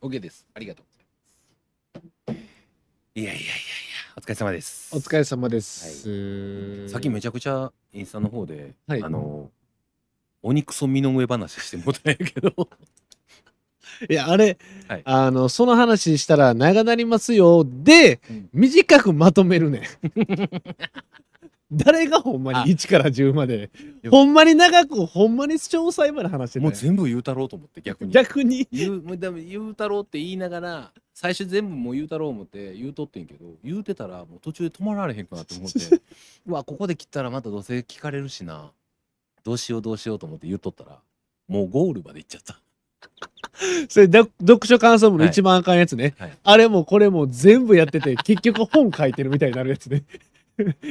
OK です。ありがとうございます。いやいやいやいや、お疲れ様です。お疲れ様です。さっきめちゃくちゃインスタの方で、はいあの、鬼クソ身の上話してもうたんやけど、いや、あれ、はいあの、その話したら長なりますよ。で、うん短くまとめるねん。誰がほんまあ。に1から10までやほんまに長くほんまに詳細まで話してたもうよ全部言うたろうと思って逆に。逆に？言うもうでも言うたろうって言いながら最初全部もう言うたろう思って言うとってんけど言うてたらもう途中で止まられへんかなと思って。うわここで切ったらまたどうせ聞かれるしな。どうしようどうしようと思って言うとったらもうゴールまで行っちゃった。それ読読書感想文の一番あかんやつね、はい。あれもこれも全部やってて結局本書いてるみたいになるやつね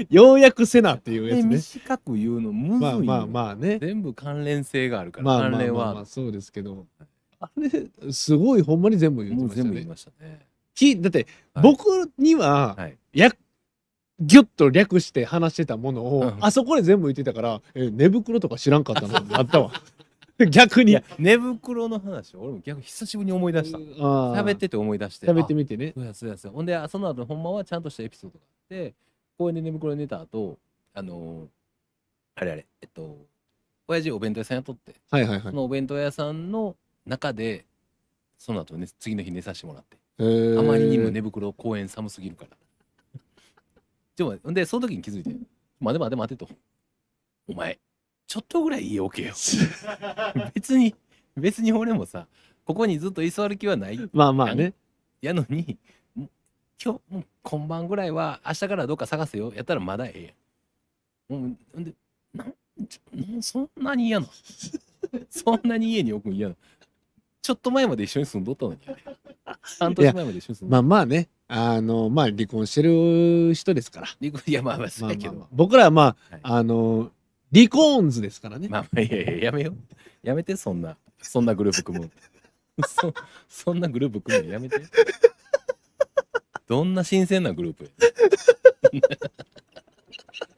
ようやくせなっていうやでつね。短く言うのむずいのまあまあまあね。全部関連性があるから、まあまあ関連まあ、まは。あ、そうですけど。あれすごいほんまに全部言ってましたね。全部言いましたね。きだって、はい。僕には、はい。やギュッと略して話してたものを、うん。あそこで全部言ってたからえ寝袋とか知らんかったのあったわ。逆に。寝袋の話俺も逆に久しぶりに思い出した。喋ってて思い出して。食べてみみてね。そうやそうやそうや。ほんであその後ほんまはちゃんとしたエピソードがあって公園で寝袋で寝た後あのーあれあれえっと親父お弁当屋さん雇ってはいはいはい。そのお弁当屋さんの中でその後ね次の日寝させてもらって。へー。あまりにも寝袋公園寒すぎるから。でもほんでその時に気づいて「待て待て待て」と「お前ちょっとぐらい家置けよ」別に別に俺もさここにずっと居座る気はない。まあまあね。やのにも今日もう今晩ぐらいは明日からどっか探せよ。やったらまだええやん。もうん。でなんそんなに嫌な そんなに家に置くん嫌なちょっと前まで一緒に住んどったのに半年前まで一緒に住んまどっあまあね。あのまあ離婚してる人ですから。た、いやまあまあそうまあまあやけど、まあ僕らはまあ、はい。あの離婚図ですからね、まあまあいやいややめよう。やめてそんな。そんなグループ組むそそんなグループ組むのやめてどんな新鮮なグループ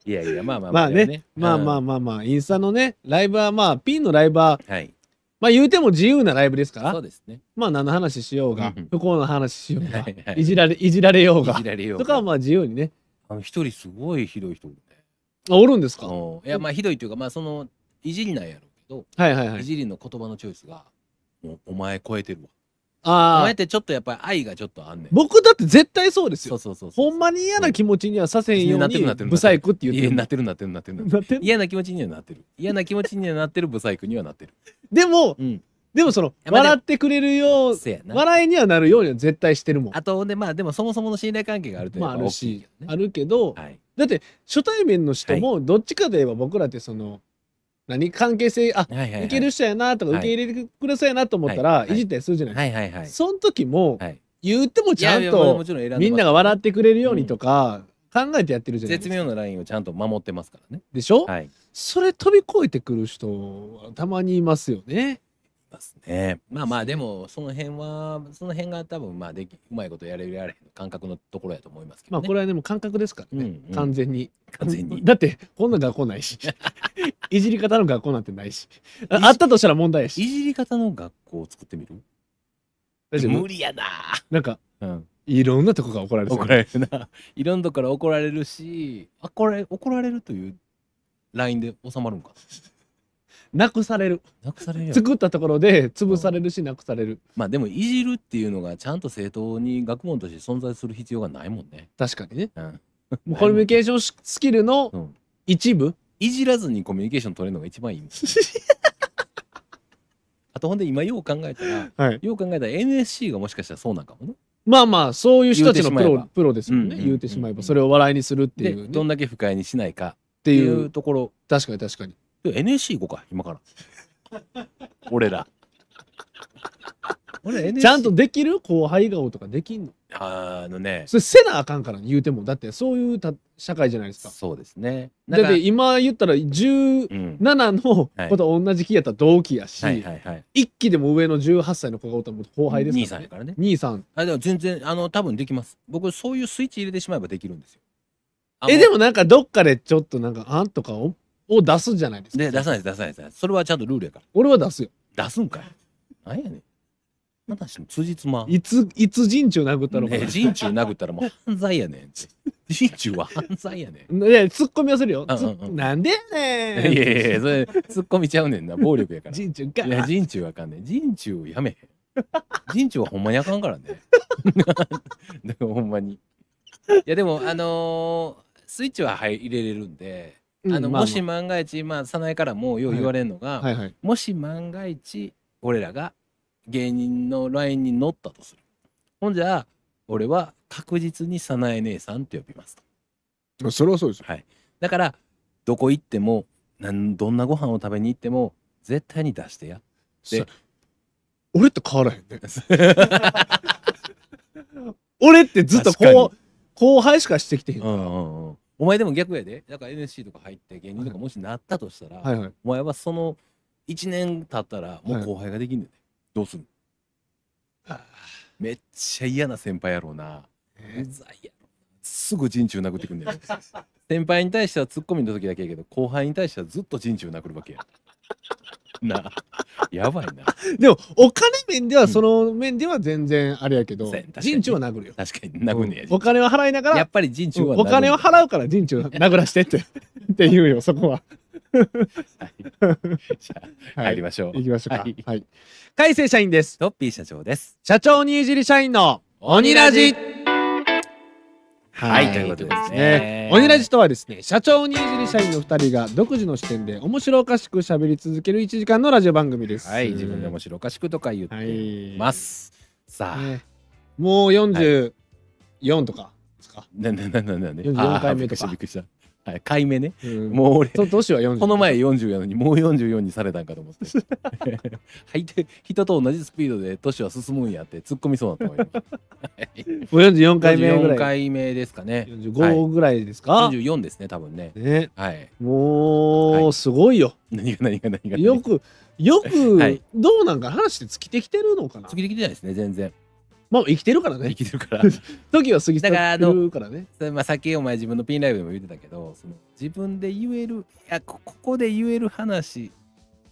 や いやいやまあまあまあね。まあまあうんまあ。まあインスタのねライブはまあピンのライブははい。まあ言うても自由なライブですから。そうですね。まあ何の話しようがうん。不幸な話しようがはいはい。いじられいじられようがいじられようとかはまあ自由にね。あの一人すごいひどい人おるね。あおるんですか？うん。いやまあひどいっていうかまあそのいじりなんやろうけど、はいはいはい。いじりの言葉のチョイスがもうお前超えてるわおああ前ってちょっとやっぱり愛がちょっとあんねん。僕だって絶対そうですよ。そうそうそうそうほんまに嫌な気持ちにはさせんようなってるになってる。ブサイクって言ってるいやなってるなってるなってる。なってるなってる嫌な気持ちにはなってる。嫌な気持ちにはなってるブサイクにはなってる。でもうん。でもそのやまあでも笑ってくれるようせやな。笑いにはなるようには絶対してるもん。あとでまあでもそもそもの信頼関係があるというまああるしあるけどはい。だって初対面の人もどっちかといえば僕らってその何関係性あはいはいはい。いける人やなとかはい。受け入れてくださいなと思ったらはい。はい。いじったりするじゃない。ですはいはいはい。かその時もはい。言ってもちゃんとみんなが笑ってくれるようにとか考えてやってるじゃないですか。絶妙なラインをちゃんと守ってますからね。でしょ？はいい。それ飛び越えてくる人はたまにいますよねますね。まあまあでもその辺はその辺が多分まあできうまいことやれるやれへんの感覚のところやと思いますけどね。まあこれはでも感覚ですからね。うんうん。完全に。完全に。だってこんな学校ないし。いじり方の学校なんてないし。ああったとしたら問題やいしじり方の学校を作ってみる？大丈夫？無理やな。なんかうん。いろんなとこが怒られそう怒られるな。いろんなとこから怒られるし、あ、これ怒られるというラインで収まるんか。なくされる。なくされる。作ったところで潰されるしなくされる。まあでもいじるっていうのがちゃんと正当に学問として存在する必要がないもんね。確かにね。うん。もうコミュニケーションスキルの うん。一部？いじらずにコミュニケーション取れるのが一番いい。もん。あとほんで今よう考えたら、はい。よう考えたら NSC がもしかしたらそうなんかもね。まあまあそういう人たちのプ言うてしまえば。ロプロですもんね。うんうん言うてしまえうんば。それを笑いにするってで、いうね。どんだけ不快にしないかっってていいう。うところ。確かに確かに。で NSC 行こうか、今から。俺ら。俺 NSC ちゃんとできる？後輩顔とかできんの？あのね、それせなあかんから言うてもだってそういうた社会じゃないですかそうですね。だって今言ったら17うん、の子と同じ期やったら同期やし、はいはいはい。一期でも上の18歳の子がおったらもう後輩です兄から、ね、さんやからね。兄さんあでも全然あの多分できます。僕そういうスイッチ入れてしまえばできるんですよ。あえでもなんかどっかでちょっとなんかあんとかをを出すじゃないですか。で出さないです出さないです。それはちゃんとルールやから。俺は出すよ。出すんかい。なんやねん。話の辻褄いついつ陣中殴ったのか。な、ね人中殴ったらもう犯罪やねん。人中は犯罪やねん。いやツッコミはするよ、うんうんうん。つなんでやねん。いやいやいやそれ突っ込みちゃうねんな暴力やから。陣中か。いや人中あかんねん。人中やめへん。人中はほんまにあかんからね。でもほんまに。いやでもあのースイッチは入れれるんで、うんあのもし万が一まあ早苗からもよう言われるのが、はいはい。もし万が一俺らが芸人のラインに乗ったとする。ほんじゃ俺は確実に早苗姉さんって呼びますと。それはそうですよ。はい。だからどこ行ってもなんどんなご飯を食べに行っても絶対に出してや。でさ俺って変わらへんね。俺ってずっと確かこう後輩しかしてきてへんから、うんうんうんお前でも逆やで。だから NSC とか入って芸人とかもしなったとしたら、はいはい。お前はその1年経ったらもう後輩ができんねんで、どうすんの？めっちゃ嫌な先輩やろうな。うざいやろすぐ陣中殴ってくんねん 先輩に対してはツッコミの時だけやけど後輩に対してはずっと陣中殴るわけやな。あやばいな。でもお金面ではその面では全然あれやけど、そうやね確かに陣中は殴るよ。確かに殴んねや、うん。お金は払いながらやっぱり陣中はお金をう払うから陣中殴らしてって って言うよそこは。じゃあはい入りましょう、行きましょうか。はい。はい。海星社員です。トッピー社長です。社長にいじり社員の鬼ラジはい。ということでですね。鬼ラジとはですね社長にいじり社員の2人が独自の視点で面白おかしく喋り続ける1時間のラジオ番組です。はい自分で面白おかしくとか言ってます、さあ、ね。もう44とかですか、なななななね。44回目とか。びっくりしたはい回目ね。うん。もう俺年は40この前40やのにもう44にされたんかと思って はいて人と同じスピードで年は進むんやって突っ込みそうだったわ今はい もう44回目ぐら44い回目ですかね。45ぐらいですか、44ですね多分ね。ね。はい。もうはい。すごいよ、何が何が何がよくよく、はい。どうなんか話って尽きてきてるのかな？過ぎてきてないですね全然まあ生きてるから生ねきてるから。時は過ぎてだからあのるからねそれまあさっきお前自分のピンライブでも言ってたけどその自分で言えるいやこここで言える話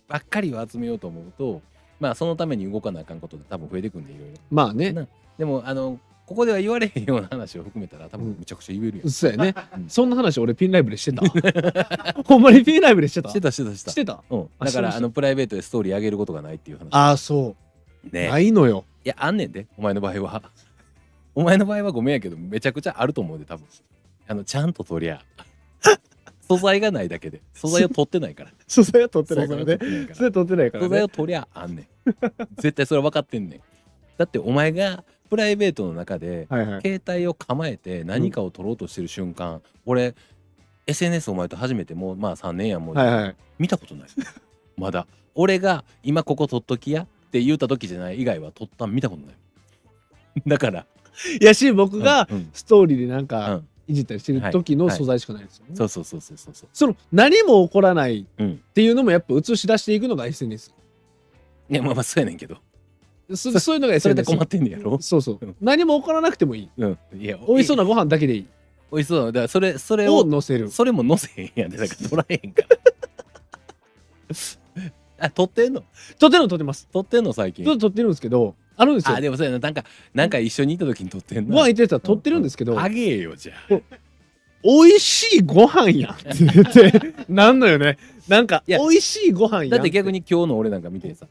ばっかりを集めようと思うとまあそのために動かなあかんことで多分増えてくんでいろいろ。まあね。な。でもあのここでは言われへんような話を含めたら多分むちゃくちゃ言えるやん、そうやね。うん。そんな話俺ピンライブでしてた？ほんまにピンライブでしてた？してたしてたしてた。うん、あだからあのプライベートでストーリー上げることがないっていう話。ああそう、ね。ないのよ。いやあんねんでお前の場合は。お前の場合はごめんやけどめちゃくちゃあると思うで多分。あのちゃんと取りゃ 素材がないだけで。素材を取ってないから。素材は取ってないからね。素材取ってないから。素材ね。を取りゃあんねん。絶対それは分かってんねん。だってお前がプライベートの中ではいはい。携帯を構えて何かを取ろうとしてる瞬間、俺 SNS お前と初めてもうまあ3年やもう、はいはい。見たことない。まだ。俺が今ここ取っときやって言った時じゃない以外は取ったん見たことない。だから。いやし僕がうんうん。ストーリーでなんうかん。いじったりしてる時の素材しかないですよね、そうそうそうそうそう。そうその何も起こらないうん。っていうのもやっぱ映し出していくのが SNS いやまあまあそうやねんけど。そそういうのが SNS それで困ってんねやろ？そうそう、うん。何も起こらなくてもいい。うん。いや美味しそうなご飯だけでいい。美味しそうなだからそれそれをを乗せる。それも載せへんやんでだから取らへんから あ撮ってんの？撮ってるの撮ってます。撮ってんの最近？ちょっと撮ってるんですけどあるんですよ。あでもそうやな。なんかなんか一緒にいた時に撮ってんなご飯行ってたら撮ってるんですけど、あげえよじゃあ。美味しいご飯やんって言って なんのよね。なんかいや美味しいご飯やんだって逆に今日の俺なんか見てさ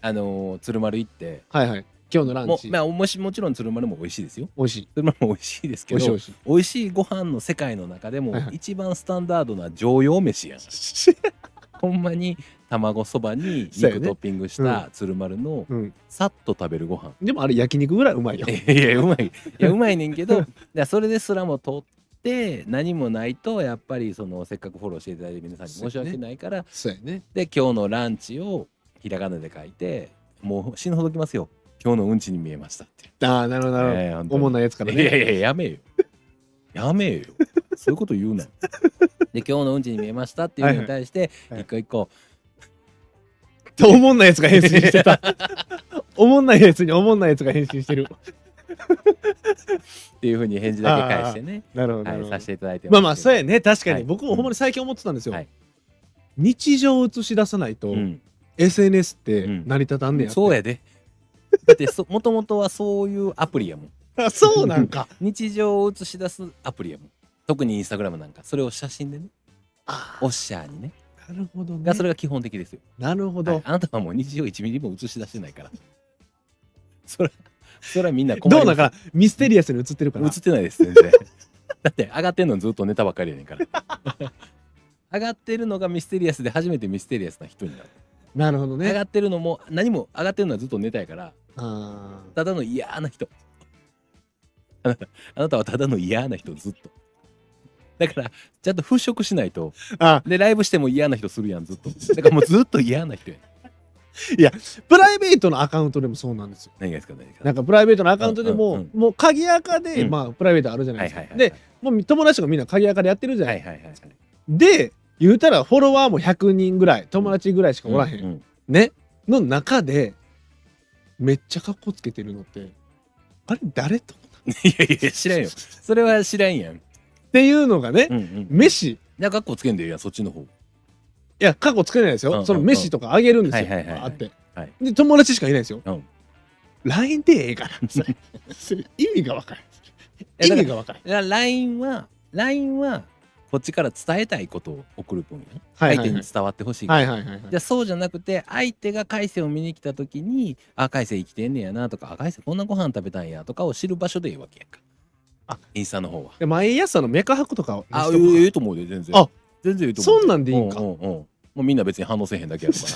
あのー鶴丸行って。はいはい。今日のランチ、もまあもしもちろん鶴丸も美味しいですよ。美味しい。鶴丸も美味しいですけど美味しい美味し味しいご飯の世界の中でもはいはい。一番スタンダードな常用飯やん。ほんまに卵そばにそうやね。肉トッピングした鶴丸のうん。さっと食べるご飯。でもあれ焼肉ぐらいうまいよ。いやいやうまい。いやうまいねんけど それですらも取って何もないとやっぱりそのせっかくフォローしていただいて皆さんに申し訳ないから、そうやね。で今日のランチをひらがなで書いてもう死ぬほどきますよ。今日のうんちに見えましたってああなるほどなるほど、ええ本当に。おもんないやつからいやねいやいややめえよ。やめえよ。そういうこと言うなで今日のうんちに見えましたっていうのに対してはい。はい。一個一個おもんないやつが返信してた。おもんないやつにおもんないやつが返信してる。っていうふうに返事だけ返してね。なるほどなはい、るほど、させていただいてまあまあそうやね。ね確かに、はい。僕もほんまに最近思ってたんですよ、はい。日常を映し出さないと、うん。SNS ってうん成り立たんねやって、そうやで。だってそ もともとはそういうアプリやもん。あそうなんか。日常を映し出すアプリやもん。特にインスタグラムなんか。それを写真でね。あおっしゃーにねなるほどね。がそれが基本的ですよ、なるほど、はい。あなたはもう日常1ミリも映し出してないから。それそれはみんな困ります。どうだからミステリアスに映ってるから映ってないです全然。だって上がってんのずっとネタばっかりやねんから。上がってるのがミステリアスで初めてミステリアスな人になる、なるほどね。上がってるのも何も上がってるのはずっとネタやから。あー。ただの嫌な人。あなたあなたはただの嫌な人ずっとだからちゃんと払拭しないと。あ。でライブしても嫌な人するやんずっと。だからもうずっと嫌な人や プライベートのアカウントでもそうなんですよ。何がですか何がですか？なんかプライベートのアカウントでも、うんうん。もう鍵垢で、うん。まあプライベートあるじゃないですか、はいはいはいでもう友達とかみんな鍵垢でやってるじゃな、はいいはいはい。はいで言うたらフォロワーも100人ぐらい友達ぐらいしかおらへん、うんうんね。の中でめっちゃカッコつけてるのってあれ誰と？いやいや知らんよ。それは知らんやんっていうのがね、うんうん飯。いじゃあ学校つけんでいいやんそっちの方。やカッコつけないですよ、うんうんその飯とかあげるんですよ、はいはいはいはい。あって、はい。で友達しかいないですよ、うん。LINE でええ から。意味が分からん。意味が分からん。LINE は LINE はこっちから伝えたいことを送る分やね。はいはいはい。相手に伝わってほしいはいはいはいはい。じゃあそうじゃなくて相手が海星を見に来た時にあ海星生きてんねやなとかあ海星こんなご飯食べたんやとかを知る場所でいいわけやんかあインスタの方は。で毎朝のメカハクとかをあしとこう。ええと思うで全然。あ全然いいと思う。そんなんでいいんか。うんうんうん。もうみんな別に反応せえへんだけやるか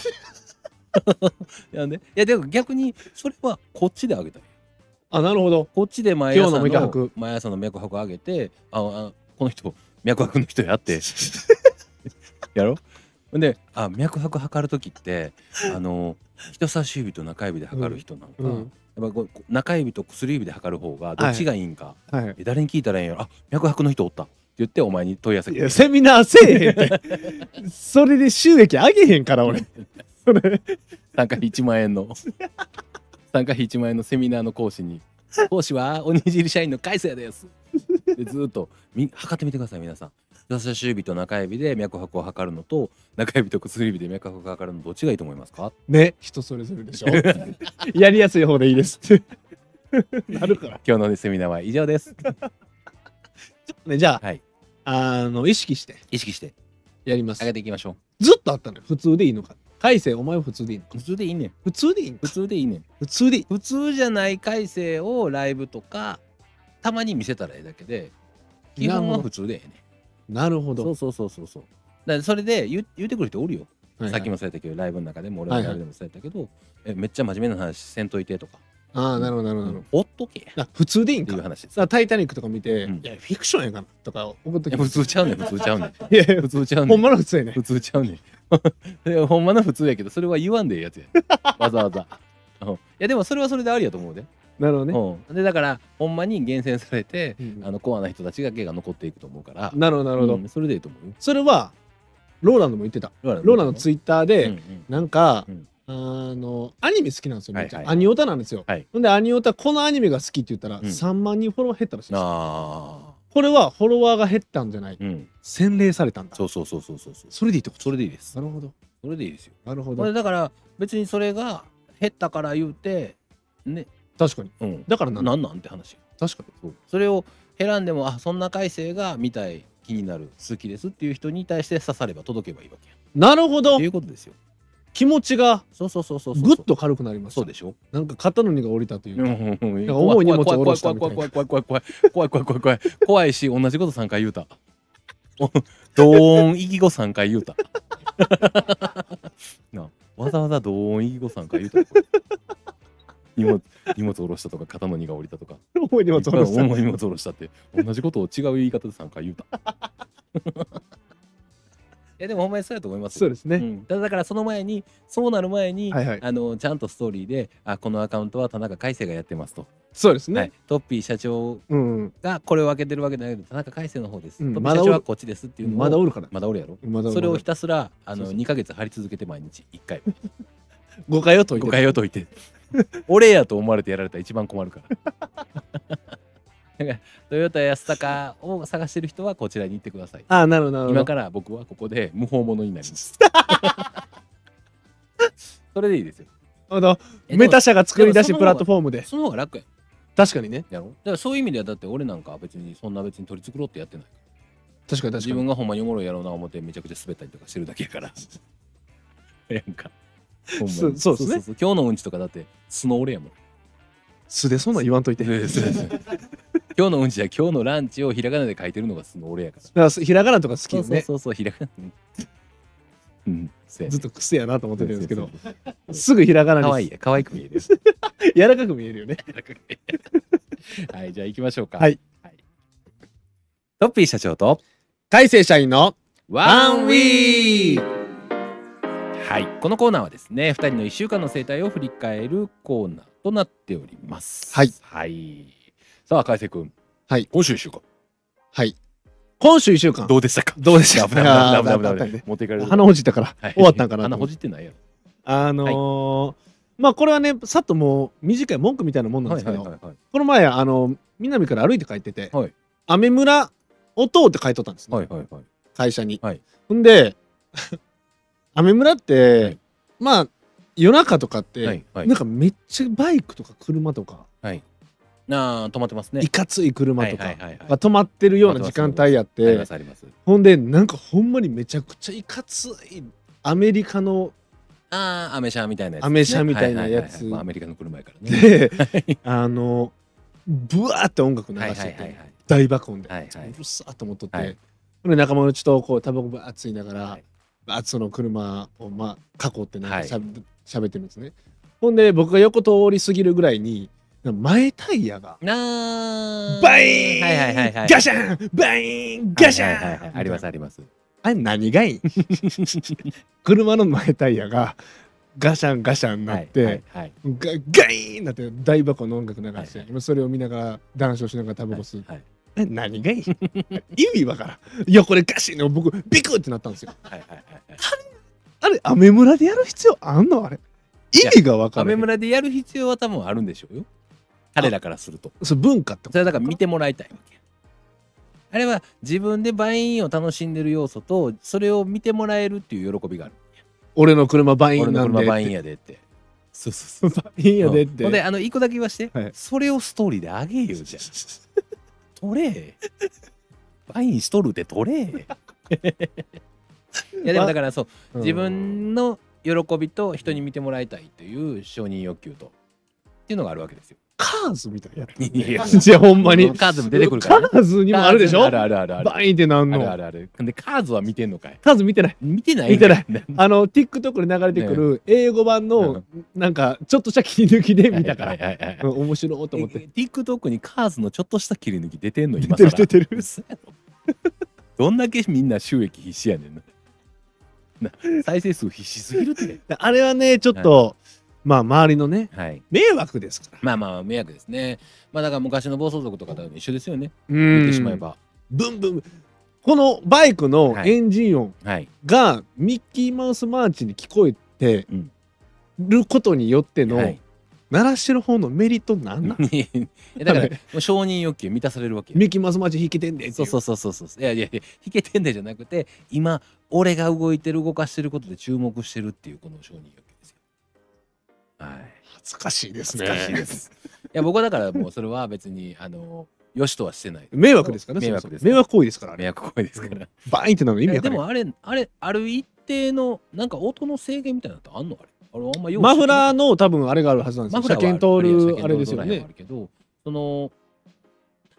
ら。いやね。いやでも逆にそれはこっちであげたい。あなるほど。こっちで毎今日朝のの脈拍毎朝の脈拍上げてああこの人脈拍の人やって。やろ？ほんであ脈拍測る時ってあの人差し指と中指で測る人なんか、うんやっぱこう中指と薬指で測る方がどっちがいいんか、はい。え誰に聞いたらいいんやろ？あ脈拍の人おった。って言ってお前に問い合わせいやセミナーせえへんって。それで収益上げへんから俺。それ。参加費1万円の。参加費1万円のセミナーの講師に。講師はおにぎり社員の海星です。でずーっとみ測ってみてください皆さん人差し指と中指で脈拍を測るのと中指と薬指で脈拍を測るのどっちがいいと思いますか？ね人それぞれでしょ。やりやすい方でいいです。っ てなるから。今日の、ね、セミナーは以上です。ね じゃあはい。あの意識して。意識して。やります。上げていきましょずっとあったのよ。普通でいいのか。海星お前は普通でいいの普通でいいねん。普通でいいの普か通でいいねん。普通でいい。普通じゃない改正をライブとかたまに見せたらええだけで基本は普通でええねんなるほど。そうそうそうそうそう。だからそれで言う言うてくる人おるよ、はいはい。さっきもそうやったけどライブの中でも俺のライブでもそうやったけど、えめっちゃ真面目な話せんといてとか、ああなるほどなるほどなるほほっとけ。っどあ普通でいいんてかいう話。さあタイタニックとか見て、うん。いやフィクションやがなとか送っときいや普通ちゃうねん普通ちゃうねん。いやいや普通ちゃうねほんんまの普通やね普通ちゃうねん。いやほんまの普通やけどそれは言わんでええやつやわざわざ、うん、いやでもそれはそれでありやと思うで、なるほどね、うん、でだからほんまに厳選されてうんあのコアな人たちだけが残っていくと思うから。なるほどなるほど、うんそれでいいと思うよ。それはローランドも言ってた。ローランローランドツイッターで、なんか、うん。あのアニメ好きなんですよめっちゃ、はいはいアニオタなんですよ、はい。ほんでアニオタこのアニメが好きって言ったら、ん。3万人フォロワー減ったらしいですあ。これはフォロワーが減ったんじゃないあうん。洗礼されたんだ。そうそうそうそうそうそう。それでいいってこと？それでいいです。なるほど。それでいいですよ。なるほど。だから別にそれが減ったから言うてね確かに。うん。だからなんだ。なんなんって話。確かに。そう。それを減らんでもあそんな改正が見たい気になる好きですっていう人に対して刺されば届けばいいわけやなるほど。っていうことですよ。気持ちがそうそうそうそうぐっと軽くなりましたそうでしょ。なんか肩の荷が下りたというか、うんうんうん。か重い荷物を下ろしたみたいな。怖い怖い怖い怖い怖い怖い怖い怖い怖い怖い怖いし同じこと3回言うたおドーンイギゴ3回言うたなわざわざドーンイギゴ3回言うた荷物荷物下ろしたとか肩の荷が下りたとか。重い荷物下ろした。重い荷物下ろしたって同じことを違う言い方で3回言うた。いやでもほんまにそうやと思いますよ。そうですね、うん、だだからその前にそうなる前に、はいはい。あのちゃんとストーリーであこのアカウントは田中海生がやってますと、そうですね、はい、トッピー社長うんがこれを開けてるわけじゃなくて田中海生の方です、うんトッピー社長はこっちですっていうのをまだおるから。まだおるやろ。まだおる。それをひたすらあのそうそう。2ヶ月貼り続けて毎日。1回。誤解を解いて誤解を解いて 俺やと思われてやられたら一番困るから。だからトヨタ安高を探してる人はこちらに行ってください。ああなるほどなるほど。今から僕はここで無法者になります。それでいいですよ。あのメタ社が作り出しプラットフォームで。その方が楽やん。確かにね。やろ？だからそういう意味ではだって俺なんかは別にそんな別に取り繕ってやってない。確かに確かに。自分がほんまにおもろいやろうな思ってめちゃくちゃ滑ったりとかしてるだけやから。やんかそうそうですね。そう今日のうんちとかだって素の俺やもん。素でそんなん言わんといて。そうですそう。です今日のうんちは今日のランチをひらがなで書いてるのが素の俺やから。だからひらがなとか好きよね。そうそうそうひらがな。うん。そうやね。ずっと癖やなと思ってるんですけど。すぐひらがなに。可愛いや。可愛く見える 柔らかく見えるよね。はいじゃあ行きましょうか。はい、トッピー社長と大成社員のワンウィーはい。このコーナーはですね2人の1週間の生態を振り返るコーナーとなっております。はい、はい、さあ海瀬君はい。今週1週間。はい。今週1週間。どうでしたか？どうでした危ない危ない危ない危ない持っていかれる。鼻ほじったからはい。終わったんかなと。鼻ほじってないやろ。あのーまあこれはねさっともう短い文句みたいなもんなんですけど、はいはいこの前あの南から歩いて帰ってて、はい。雨村を通って帰っとったんですね、はいはいはい。会社に。はい。ほんで雨村って、はいまあ夜中とかって、はいはい。なんかめっちゃバイクとか車とか、はい。なあ止まってますね。いかつい車とか止まってるような時間帯やってほんでなんかほんまにめちゃくちゃいかついアメリカのああアメ車みたいなやつね、アメ車みたいなやつ。アメリカの車やからね。であのブワーって音楽流はいしてて大爆音で、はいはい。うるさーと思っとって、はい。で仲間内とこうタバコバーッついながら、はいバーッその車をまあ囲ってなんはい。かしゃべ,、ってるんですね。ほんで僕が横通り過ぎるぐらいに前タイヤがなあバイーン、はいはいはいはい。ガシャン！バイーン！ガシャン、はいはい。はいはいありますあります。あれ何がいい？車の前タイヤがガシャン！ガシャンなって、はいはいガガイーン！なって大爆音の音楽流して、はい今それを見ながら談笑しながらタバコ吸う、はいえ 何がいい？意味わからん。いやこれガシンの僕ビクってなったんですよ。はいはいはいはい。あれアメ村でやる必要あんの？あれ。意味がわからないアメ村でやる必要は多分あるんでしょうよ。彼らからすると。それ文化ってこそれはだから見てもらいたいわけ。やあれは自分でバインを楽しんでる要素とそれを見てもらえるっていう喜びがある俺の車バイン俺なんでの車バインやでって。そうそうそう。バインやでって、ほんであの一個だけ言わして、はい。それをストーリーであげよじゃあ 取れ。バインしとるで取れ。いやでもだからそううん。自分の喜びと人に見てもらいたいという承認欲求と。っていうのがあるわけですよ。カーズみたいなやついやじゃあほんまに。カーズも出てくるから、ね。カーズにもあるでしょ？あるあるあるある。バインってなんの？あるあるある。でカーズは見てんのかい？カーズ見てない？見てない見てない。い。あの TikTok で流れてくる英語版のなんかちょっとした切り抜きで見たから。面白いと思って。え TikTok にカーズのちょっとした切り抜き出てんの出今更。てる出てる。嘘やろ。どんだけみんな収益必死やねんなな再生数必死すぎるって。あれはねちょっとまあ周りのねはい。迷惑ですから。まあまあ迷惑ですね。まあだから昔の暴走族とかと一緒ですよね。う言っんてしまえば。ブンブン。このバイクのはい。エンジン音はい。がミッキーマウスマーチに聞こえてうん。ることによってのはい。鳴らしてる方のメリットなんなん？いやだからもう承認欲求満たされるわけよ。ミッキーマウスマーチ弾けてんでって。いそうそうそうそうそう。いやいやいや弾けてんでじゃなくて今俺が動いてる動かしてることで注目してるっていうこの承認欲求はい。恥ずかしいですね。難しいです。いや僕はだからもうそれは別にあのよしとはしてない。迷惑ですからね迷惑です迷惑行為ですから迷惑行為ですから。バインってなの意味でもあれあれある一定のなんか音の制限みたいなのってあんのあれ。あれあんまマフラーのの多分あれがあるはずなんですよ。車検通るあれですよね。あるけどその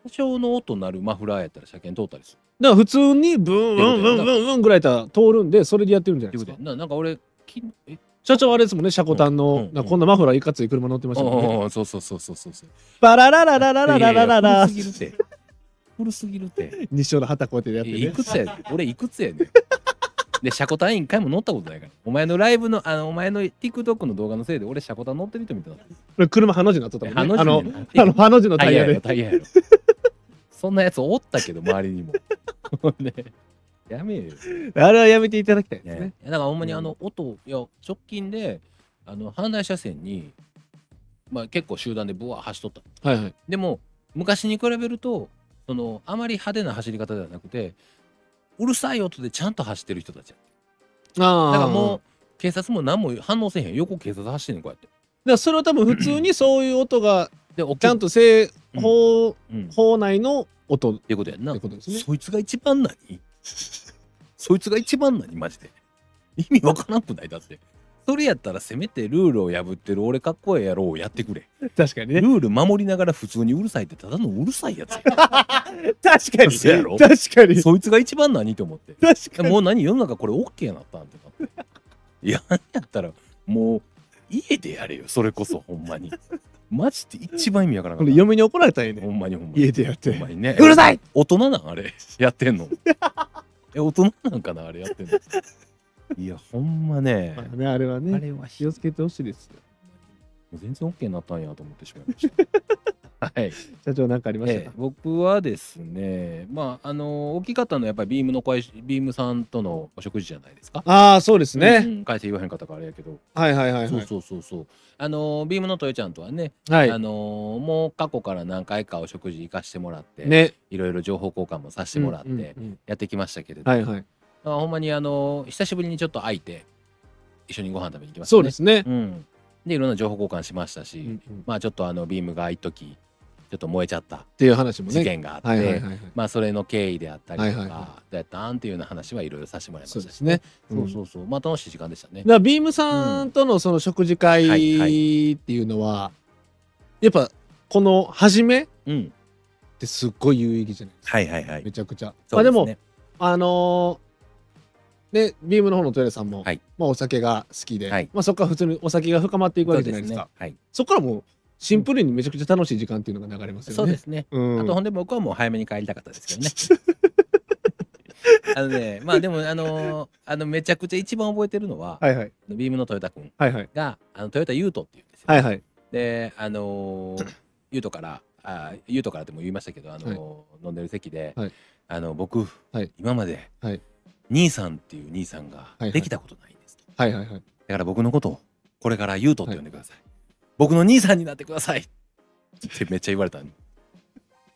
多少の音鳴るマフラーやったら車検通ったりする。だから普通にブンブンブンブンブンぐらいやったら通るんでそれでやってるんじゃないですか。な。んか俺きえ？社長あれですもんね車庫端の、うんうんなんかこんなマフラーいかつい車乗ってましたもんねそうそうそうそうそうそう。バララララララララララ古すぎるって。古すぎるって。日照の旗こうやってやっていねくつやねん俺いくつやねん。で、車庫単位一回も乗ったことないから。お前のライブの、あの、お前の TikTok の動画のせいで俺車庫単乗ってる人みたいな。車ハの字になっとったもんねあのあのハの字のタイヤで。そんなやつおったけど、周りにも。ほんでやめえよ。あれはやめていただきたいですね。だからほんまにあの音、いや、直近で、あの、反対車線に、まあ結構集団でブワー走っとった。はいはい。でも昔に比べるとそのあまり派手な走り方ではなくてうるさい音でちゃんと走ってる人たちやああだからもう警察も何も反応せえへん。横警察走ってんねんこうやって。らそれは多分普通にそういう音がでおちゃんと正法うん、っ法内の音っていうことやんな。ことですねそいつが一番何？そいつが一番何マジで。意味わからんくない？だって。それやったらせめてルールを破ってる俺かっこええやろうやってくれ。確かにルール守りながら普通にうるさいってただのうるさいやつ。や 確かにそうやろ？確かに。そいつが一番何と思って。確かに。もう何？世の中これ OK になったん？ってなって。いややったらもう家でやれよそれこそほんまにマジで一番意味わからんかった。これ嫁に怒られたんやね。ほんまにほんまに。家でやって。ほんまにね。うるさい！大人なんあれやってんの。え大人なんかなあれやってんの。いやほんまね。まあねあれはあねれは気をつけてほしいですよ。もう全然 OK になったんやと思ってしまいましたはい。社長何かありましたか？ええ、僕はですねまああの大きかったのはやっぱりビームの会社ビームさんとのお食事じゃないですか。ああそうですうねん。会社言わへんかったからあれやけど、はいはいはいはい。そうそうそうそう。あのビームの豊ちゃんとはね、はい。あのもう過去から何回かお食事行かしてもらって、ね。いろいろ情報交換もさせてもらってやってきましたけれど、はいはい。まあほんまにあの久しぶりにちょっと会いて一緒にご飯食べに行きましたね。そうですね。うん、でいろんな情報交換しましたし、うんうん。っまあちょっとあのビームが一時ちょっと燃えちゃったていう話も事ね件があって、まあそれの経緯であったりとか、はどうやったんっていうような話はいろいろさせてもらいましたしそうですね。そうそうそう。まあ楽しい時間でしたね。だからビームさんとのその食事会はいっていうのはやっぱこの初めっうん。てすっごい有意義じゃないですか。はいはいはい。めちゃくちゃ。まあでもあのーねビームの方のトイレさんもはい。まあお酒が好きではい。まあそこから普通にお酒が深まっていくわけじゃないですすかね。はい。そこからもうシンプルにめちゃくちゃ楽しい時間っていうのが流れますよね。そうですね、うん。あとほんで僕はもう早めに帰りたかったですけどね。あのねまあでもあのーあのめちゃくちゃ一番覚えてるのは、はいはい。ビームのトヨタ君はいはい。があのトヨタユートっていうんですよ、はいはい。であのーユートからあユートからでも言いましたけど、あのー飲んでる席で、はい。あの僕、はい。今まで、はい。兄さんっていう兄さんがはい。できたことないんですと、はいはいはい。だから僕のことをこれからユートって呼んでください、僕の兄さんになってください。ってめっちゃ言われたの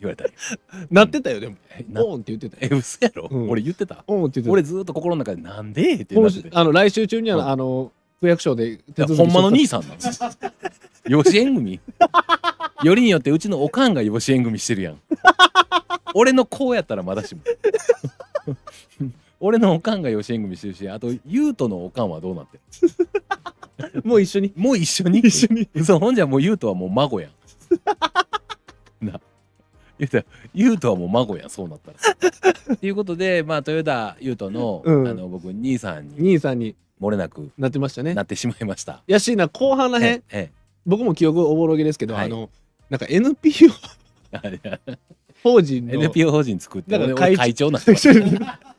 言われた なってたよでも。オーンって言ってたえよ嘘やろ、うん。俺言ってた？オーンって言ってた。俺ずっと心の中でなんで？ってあの来週中にうん。はあの区役所でほんまの兄しさんなんです養子縁組。よりによってうちのおかんが養子縁組してるやん。俺の子やったらまだしも。俺のおかんが養子縁組してるしあと優斗のおかんはどうなって もう一緒に？もう一緒に？一緒に。嘘ほんじゃもう優斗はもう孫やん。な。言うたら優斗はもう孫やんそうなったら。っていうことでまあ豊田優斗の,、うん。あの僕兄さんに兄さんに。漏れなくなってましたね。なってしまいました、やしな後半らへん。ええ。僕も記憶おぼろげですけど、はい。あのなんか NPO ええ法人の。NPO 法人作って俺なんか会俺会長なん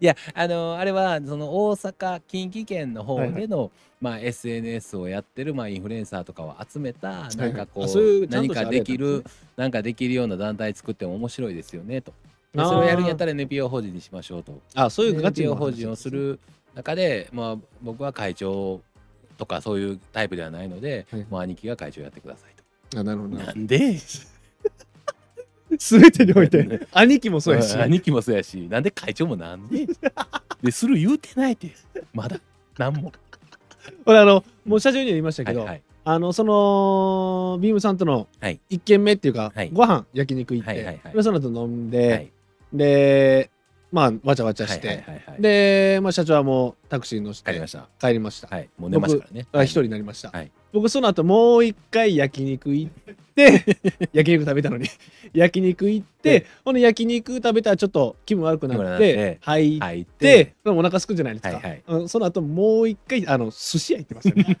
いやあのあれはその大阪近畿圏の方での、まあ、SNS をやってる、まあ、インフルエンサーとかを集めたなんかこう,、あそうい何かできるなんかできるような団体作っても面白いですよねと。それをやるんやったら NPO 法人にしましょうと。あそういうガチの NPO 法人をする中で、まあ、僕は会長とかそういうタイプではないので、はい。もう兄貴が会長やってくださいと。あなるほどなんで全てにおいて兄貴もそうやし。兄貴もそうやしなんで会長もなん ででする言うてないってまだ。なんも。俺あのもう社長には言いましたけど、あのそのビームさんとのはい。一軒目っていうか、はい。ご飯焼肉行って、その後飲んで、はい。でまあわちゃわちゃして、で、まあ、社長はもうタクシーに乗せて帰りました。帰りました、はい。もう寝ましたからね。あ一人になりました、はい。僕その後もう一回焼肉行って 焼肉食べたのに 焼肉行って、でほんで焼肉食べたらちょっと気分悪くなって入って、入っでてお腹すくじゃないですか、はいはい。うんその後もう一回あの寿司屋行ってましたね。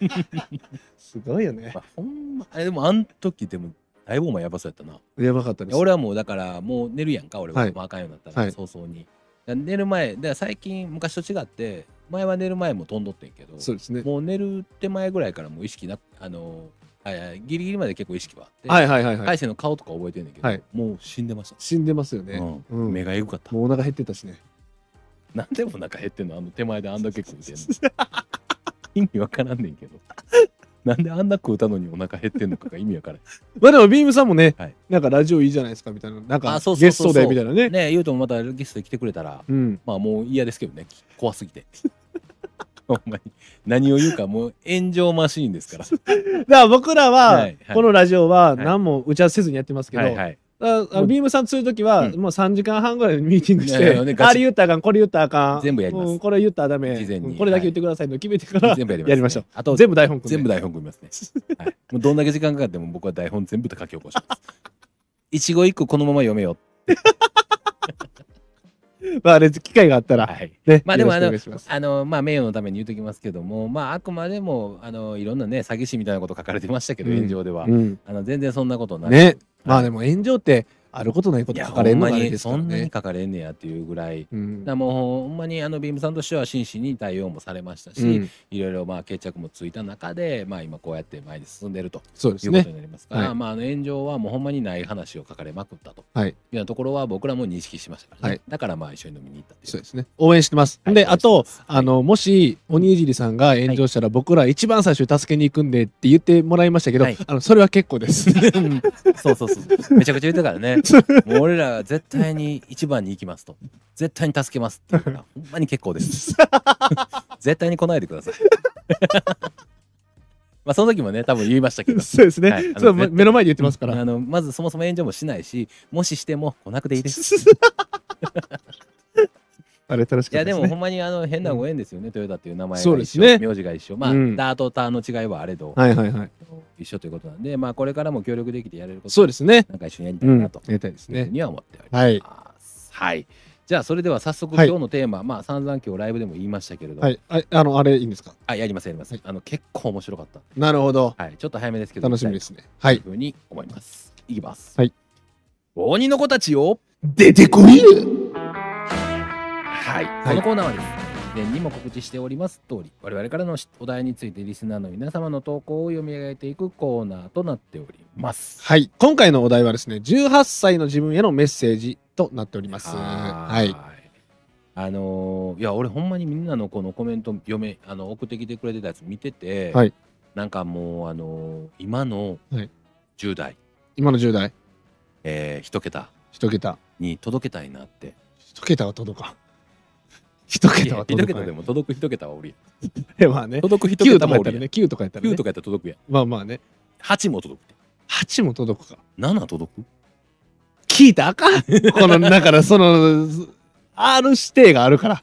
すごいよね。まあほんまあでもあん時でもだいぶお前やばそうやったな。やばかったです。俺はもうだからもう寝るやんか俺は、はい。もうあかんようになったら、はい。早々に。寝る前だから最近昔と違って前は寝る前も飛んどってんけどそうですね。もう寝る手前ぐらいからもう意識なあのあいやギリギリまで結構意識はあって、はいはいはいはい。海星の顔とか覚えてんねんけど、はい。もう死んでました、死んでますよね、うん。うん。目がエグかった。もうお腹減ってたしね。なんでお腹減ってんの？あの手前であんだけ食うてんの？意味わからんねんけど。なんであんな食うたのにお腹減ってんのかが意味わからん。まあでもビームさんもね、はい。なんかラジオいいじゃないですかみたいな。なんかあそうそうゲスそう。そうトでみたいなね。ねえ言うともまたゲストで来てくれたらうん。まあもう嫌ですけどね。怖すぎてほんまに何を言うかもう炎上マシーンですから。だから僕らは、はいはい。このラジオははい。何も打ち合わせせずにやってますけど、はいはい。ああビームさんするときは、うん。もう3時間半ぐらいミーティングしいやいやて、ねガチあれ言ったらあかん、これ言ったらあかん、全部やります。うんこれ言ったらダメ、事前に。うんこれだけ言ってくださいの決めてから、全部やります、やりましょう。あと全部台本組んで。全部台本組みますね、はい、もうどんだけ時間かかっても僕は台本全部書き起こします。一語一句このまま読めよ まあ、あれ機会があったら、はい。ね、まあでもよろしくお願いします。あのまあ名誉のために言うときますけどもまああくまでもあのいろんなね詐欺師みたいなこと書かれてましたけど、うん。炎上では、うん、あの全然そんなことない。ね、まあでもも炎上ってあることないこと書かれるのがあれほんまにですからそんなにね。書かれんねやっていうぐらい。うん。だもうほんまにあのビームさんとしては真摯に対応もされましたし、うん。いろいろまあ決着もついた中で、まあ、今こうやって前に進んでるとそうですね。いうことに。なりますから、はい。まあ、あの炎上はもうほんまにない話を書かれまくったと。はい。いうようなところは僕らも認識しましたからね、はい。だからまあ一緒に飲みに行ったっていう。そうですね。応援してます。で、はい。応援あとあの、もし、おにいじりさんが炎上したら、僕ら一番最初に助けに行くんでって言ってもらいましたけど、はい。あの、それは結構です。そうそうそう。めちゃくちゃ言ってたからねもう俺らは絶対に一番に行きますと。絶対に助けますって言うからほんまに結構です。絶対に来ないでください。まあその時もね多分言いましたけど。そうですね。はい。目の前で言ってますから。あのまずそもそも炎上もしないしもししても来なくていいです あれ楽しいやかったでね。ですもほんまにあの変なご縁ですよね、トヨタっていう名前が一緒そうですね名字が一緒まあ、うんダーとターの違いはあれど、はいはいはい。一緒ということなんでまあこれからも協力できてやれることそうですね。なんか一緒にやりたうん。やいなとりたいですね。には思っております。はい。はい。じゃあそれでは早速はい今日のテーマ、まあ散々今日ライブでも言いましたけれど、はい。ああの、あれいいんですか？あやりますやります、はいあの結構面白かった。なるほど。はい。ちょっと早めですけど楽しみですね。はい。というふうに思います。いきます。はい。鬼の子たちよ。出てこいはい。いこのコーナーはですね。事前にも告知しております通り我々からのお題についてリスナーの皆様の投稿を読み上げていくコーナーとなっております。はい。今回のお題はですね、18歳の自分へのメッセージとなっております。はい。あのーいや俺ほんまにみんなのこのコメント読めあの送ってきてくれてたやつ見てて、はいなんかもうあのー今のはい10代、今の10代、えー、一桁一桁。に届けたいなって一桁は届かん。一い桁はや一届かん。桁でも届く一桁はおるやで まあねん。届く一9桁もおるやんとかやったらね、9とかやったらね9と。かやったら届くやんまあまあね。8も届くって8も届くか。7届く？聞いたらあか？ん。この、だからその、R 指定があるから。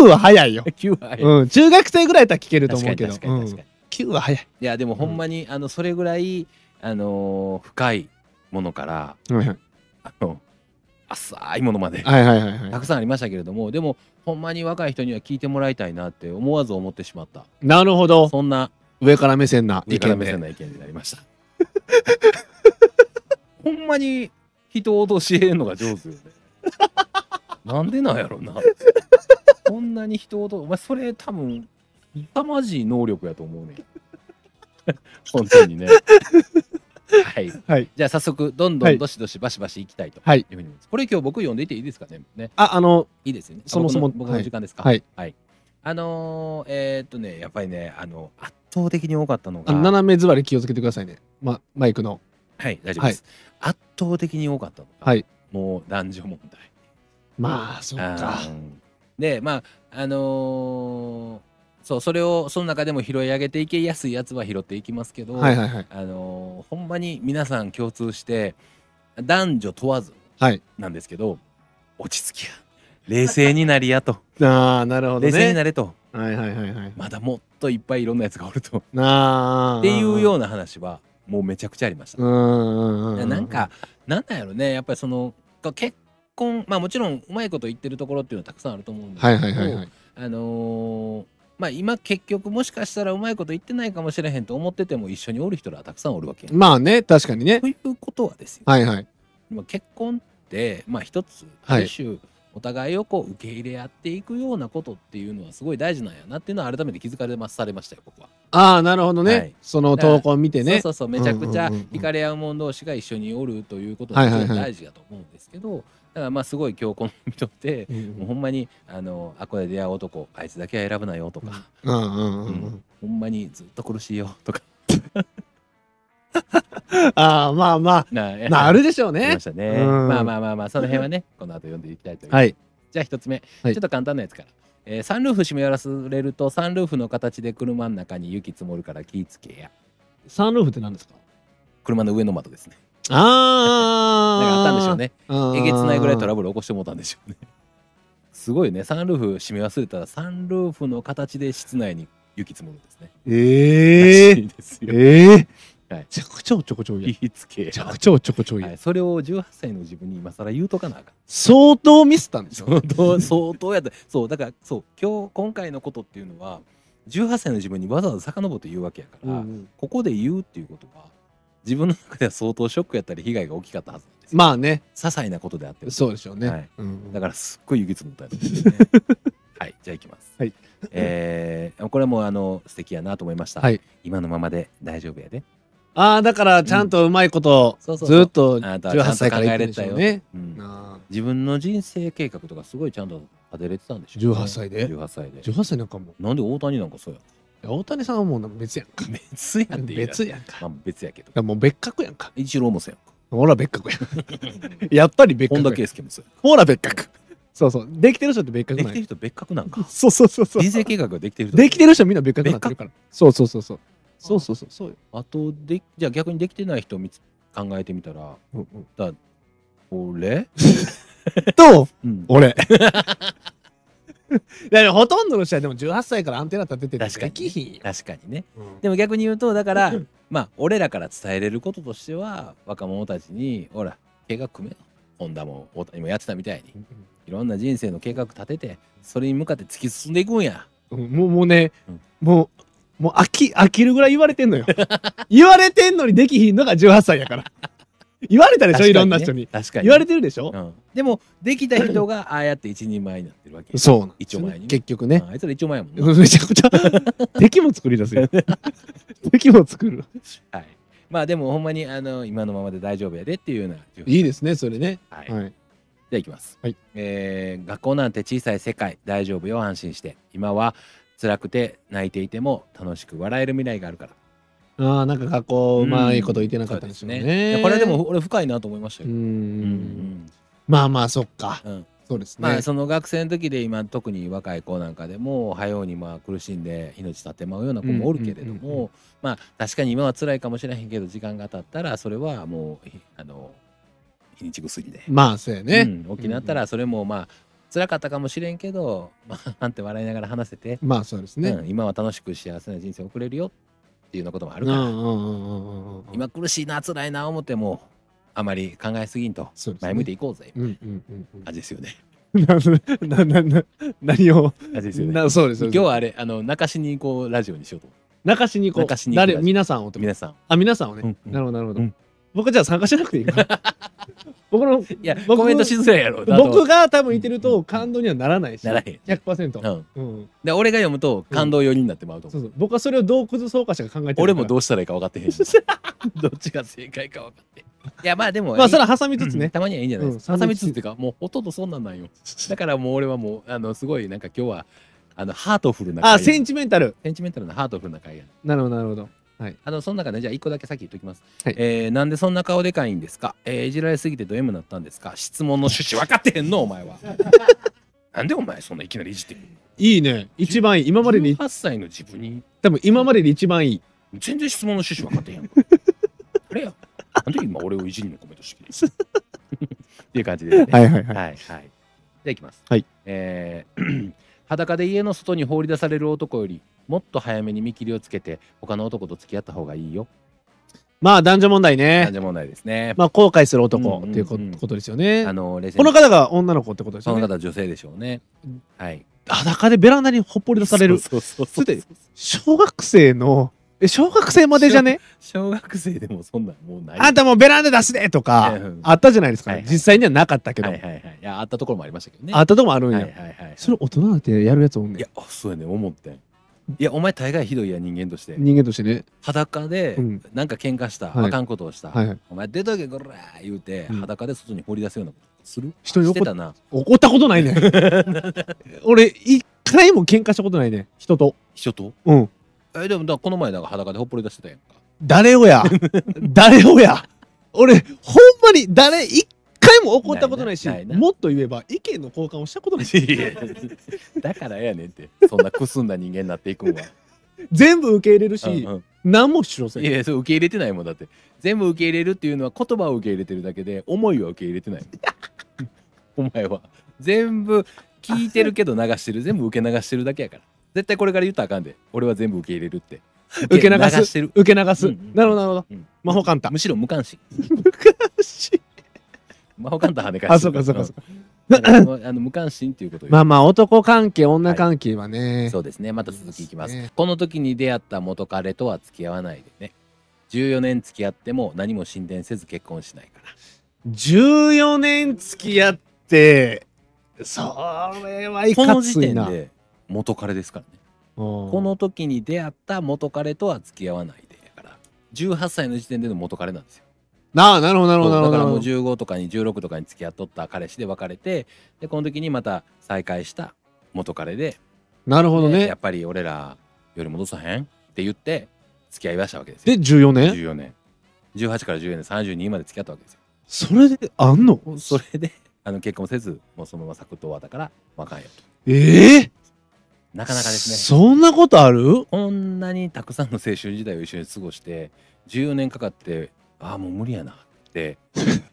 9は早いよ。9は、うん。中学生ぐらいだったら聞けると思うけど。うん確かに確かに、9は早い。いやでもほんまに、あのそれぐらいあのー深いものからはいはいあの浅いものまで。はいはいはいはい。たくさんありましたけれどもでもほんまに若い人には聞いてもらいたいなって思わず思ってしまった。なるほど。そんな上から目線な意見上から目線で。な意見になりました。ほんまに人を教えるのが上手よね。なんでなんやろな。こんなに人をお前それ多分凄まじい能力やと思うね。本当にねはいはい。じゃあ早速どんどはいんどしどしバシバシいきたいというはい。ふうに思いますこれ今日僕読んでいていいですかね？ねあ、あの、いいですよね。そもそも僕の時間ですか？はい。あのーえーっとね、やっぱりね、あの圧倒的に多かったのが、斜め座り気をつけてくださいね。ま、マイクの。はい、大丈夫です。圧倒的に多かったのが、はい。もう男女問題。まあ、そっか。で、まあ、あのーそう、それをその中でも拾い上げていけやすいやつは拾っていきますけど、はいはいはい。あのーほんまに皆さん共通して男女問わずはい。なんですけど、落ち着きや。冷静になりやと。ああ、なるほど冷静にね。なれと。はいはいはいはい。まだもっといっぱいいろんなやつがおると。なあ。っていうよううな話はもうめちゃくちゃありました。んうんうん。なんか、なんなんやろねやっぱりそのこ結婚まあもちろんうまいこと言ってるところっていうのはたくさんあると思うんですはいけど、はいはいはい。あのーまあ今結局もしかしたらうまいこと言ってないかもしれへんと思ってても一緒におる人らはたくさんおるわけやん。まあね、確かにねと。いうことはですよ、はいはい。まあ結婚ってまあ一つはいある種、お互いをこう受け入れ合っていくようなことっていうのはすごい大事なんやなっていうのは改めて気づかれまされましたよ僕は。ああ、なるほどはいね。その投稿見てね。そうそうそうめちゃくちゃうんうんうんうん惹かれ合う者同士が一緒におるということはいはい大事だと思うんですけど、だからまあすごい今日この見とって、うんもうほんまにあのあこれ出会う男あいつだけは選ぶなよとか、うんうんうんううんん。ほんまにずっと苦しいよとか ああ、まあまなあ、なるでしょうねま。ね。うんまあまあまあまあその辺はねこの後読んでいきたいと思います。はい。じゃあ一つ目、はいちょっと簡単なやつから。えーサンルーフ閉められるとサンルーフの形で車の中に雪積もるから気ぃつけやサンルーフって何ですか？車の上の窓ですねあなんかあったんでしょうね。えげつないぐらいトラブル起こしてもうたんでしょうね。すごいね。サンルーフ閉め忘れた。らサンルーフの形で室内に雪積もるんですね。ええいですよ。ええはい。めちゃくちゃおっちょこちょいや。め気ぃつけ。やちゃくちゃおっちょこちょい。それを18歳の自分に今更言うとかなあかん。相当ミスったんでしょ相当相当やった。そうだからそう今日今回のことっていうのは18歳の自分にわざわざ遡って言うわけやから、うん。ここで言うっていうことは自分の中では相当ショックやったり被害が大きかったはずなんですよ、まあね、些細なことであっても。そうでしょうね。はい。うん。だからすっごい雪積もったんですよね。はい。じゃあいきます。はい。えー、これもあの素敵やなと思いました、はい。今のままで大丈夫やで、ああ、だからちゃんとうまいこと、そうそうそう。ずっとあなたは18歳から言ってるんでしょうね。うん。あ自分の人生計画とかすごいちゃんと立てれてたんでしょう、18歳で。18歳で。ー18歳なんかもなんで大谷なんかそうやう、大谷さんはもう別やんか。別やんで別やんか。まあ別やけどいやもう別格やんか。イチローもそうやんかほら別格やん。やっぱり別本田格やん。圭佑もそうやんかほら別格。そうそう。できてる人って別格ない。できてる人別格なんかそうそうそうそう。人生計画ができてる人できてる人はみんな別格になってるから。そうそうそうそう。そうそうそう。そうよ。あとでじゃあ逆にできてない人を見つ考えてみたらうんうん俺？と、うん俺。だからほとんどの人はでも18歳からアンテナ立ててて確かにできひんよ。確かにね。うん。でも逆に言うとだから まあ俺らから伝えれることとしては若者たちにほら計画組めよ。本田も大谷もやってたみたいに。いろんな人生の計画立ててそれに向かって突き進んでいくんや。うんもうもうね、うん。もう、もう飽き、飽きるぐらい言われてんのよ。言われてんのにできひんのが18歳やから。言われたでしょ、いろんな人に。確かに言われてるでしょ、うん、でもできた人が ああやって一人前になってるわけそう一丁前にね。結局ね。ああいつら一丁前やもんな めちゃくちゃ。敵も作り出すよ。敵も作る。はい。まあでもほんまにあの今のままで大丈夫やでっていうようないいいですね、それね。はい、はい。じゃあいきます、はい。えー学校なんて小さい世界大丈夫よ安心して。今は辛くて泣いていても楽しく笑える未来があるからああ、なんか学校うまいこと言ってなかったんですよね。やこれでも俺深いなと思いましたよ、ん。まあまあ、そっか。うんそうですね。まあその学生の時で今特に若い子なんかでも早うにまあ苦しんで命絶ってまうような子もおるけれどもまあ確かに今は辛いかもしれへんけど時間が経ったらそれはもうひあの日にち薬で、まあ、そうやね。うん、大きなったらそれもまあ辛かったかもしれんけどまあなんて笑いながら話せて、まあ、そうですね。うん、今は楽しく幸せな人生を送れるよっていうようなこともあるうんから。今苦しいな辛いな思ってもあまり考えすぎんと。前向いていこうぜ、うんうんうんうん。味ですよね。なな何を？味ですよね。なそうです今日はあれあの泣かしに行こうラジオにしようと。思泣かしに行こう。泣かしに皆さんを皆さん。あ皆さんをね、なるほどなるほど、うん僕じゃあ参加しなくていいか 僕のいや僕コメントしづらいやろ。僕がが多分いてると感動にはならないし。ならへん。100%、うん。うん。で俺が読むと感動寄りになってまうと思う、そうそう。僕はそれをどう崩そうかしか考えてない俺もどううしたらいいか分かってへん。し どっちが正解か分かっていやまあでもまあそれは挟みつつね、うんたまにはいいんじゃないですか、うん挟みつつ。っていうかもうほとんどそんなんなんよ。だからもう俺はもうあのすごいなんか今日はあのハートフルなあ回センチメンタル。センチメンタルなハートフルな回や。なるほどなるほどあのその中でじゃあ一個だけ先言っときます、はい。えーなんでそんな顔でかいんですか、えーいじられすぎてド M なったんですか？質問の趣旨 分かってへんの？お前は。なんでお前そんないきなりいじっていいね。一番いい。今までで18歳の自分に？多分今までで一番いい。全然質問の趣旨分かってへん あれや。なんで今俺をいじりのコメントしてきて。っていう感じですね。はいはいはい。はいはい。じゃあいきます。はい。えー裸で家の外に放り出される男よりもっと早めに見切りをつけて他の男と付き合った方がいいよ。まあ男女問題ね男女問題ですね。まあ後悔する男っていうこことですよね、あのこにの方が女の子ってことですよね方は女性でしょうね。はい。裸でベランダにほっぽり出されるそうそうそうそれで小学生のえ小学生までじゃね？小学生でもそんなんもうない。あんたもうベランダ出すでとかうん。あったじゃないですか、はいはい。実際にはなかったけど、はいはいはい。いやあったところもありましたけどね。あったとこもあるんや、はいはいはいはい。それ大人になってやるやつおんねん。いやあそうやね思ってん。いやお前大概ひどいや人間として。人間としてね。裸でうん。なんか喧嘩した、はい。あかんことをした、はいはい。お前出とけこら言うて、うん。裸で外に放り出すようなことする？人に怒っしてたな。怒ったことないねん。俺一回も喧嘩したことないねん。人と。人と？うんえでもだこの前なんか裸でほっぽり出してたやんか。誰をや 誰をや俺ほんまに誰一回も怒ったことないしないなないな。もっと言えば意見の交換をしたことないいやだからやねんって。そんなくすんだ人間になっていくんは。全部受け入れるし、うんうん。何も主張せん。いやそう受け入れてないもんだって。全部受け入れるっていうのは言葉を受け入れてるだけで思いは受け入れてない お前は。全部聞いてるけど流してる。全部受け流してるだけやから絶対これから言ったらあかんで。俺は全部受け入れるって。受け流す。してる。受け流す、うんうんなるほどなるほど。うん。魔法カンタ。むしろ無関心。し魔法カンタ跳ね返してあそうかそうかそうか。だからあの無関心っていうことを言う。まあまあ男関係女関係はね、そうですね。また続きいきます。いいですね。この時に出会った元彼とは付き合わないでね。14年付き合っても何も進展せず結婚しないから。14年付き合ってそれはいかこの時ついな点で元彼ですからね。ここの時に出会った元彼とは付き合わないでやから。18歳の時点での元彼なんですよ。なあなるほどなるほどだからもうほど。なるほど15とかに16とかに付き合っとった彼氏で別れてでこの時にまた再会した元彼でなるほどね。でやっぱり俺らより戻さへんって言って付き合いはしたわけですよ。で14年？14年。18から14年32まで付き合ったわけですよ。それであんの？それであの結婚せずもうそのままサクッと終わったからわかんよと。ええなかなかですね。そんなことある？こんなにたくさんの青春時代を一緒に過ごして14年かかってああもう無理やなって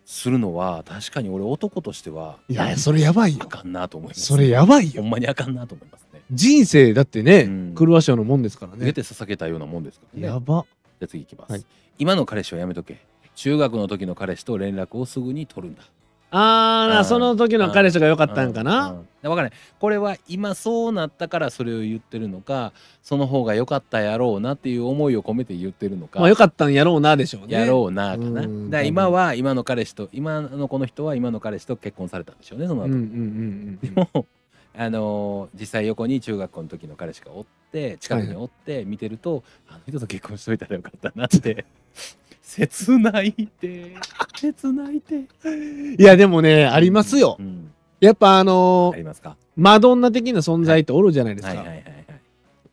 するのは確かに俺男としてはいやそれやばいよ。あかんなと思います。それやばいよ。ほんまにあかんなと思いますね。人生だってね、うん。狂わしようのもんですからね。出て捧げたようなもんですからね。やば。じゃあ次いきます、はい。今の彼氏はやめとけ。中学の時の彼氏と連絡をすぐに取るんだあーうん。その時の彼氏が良かったんかうな、うん。分からない。これは今そうなったからそれを言ってるのかその方が良かったやろうなっていう思いを込めて言ってるのか、まあ良かったんやろうなでしょうね。やろうなかな、うん。だから今は今の彼氏と今のこの人は今の彼氏と結婚されたんでしょうねその後、うんうんうんうん。でもあのー実際横に中学校の時の彼氏がおって近くにおって見てると、あの人と結婚しといたらよかったなって切ないて。切ないて。いやでもねありますよ。うん。やっぱあのーありますか？マドンナ的な存在っておるじゃないですか、はいはいはいはい。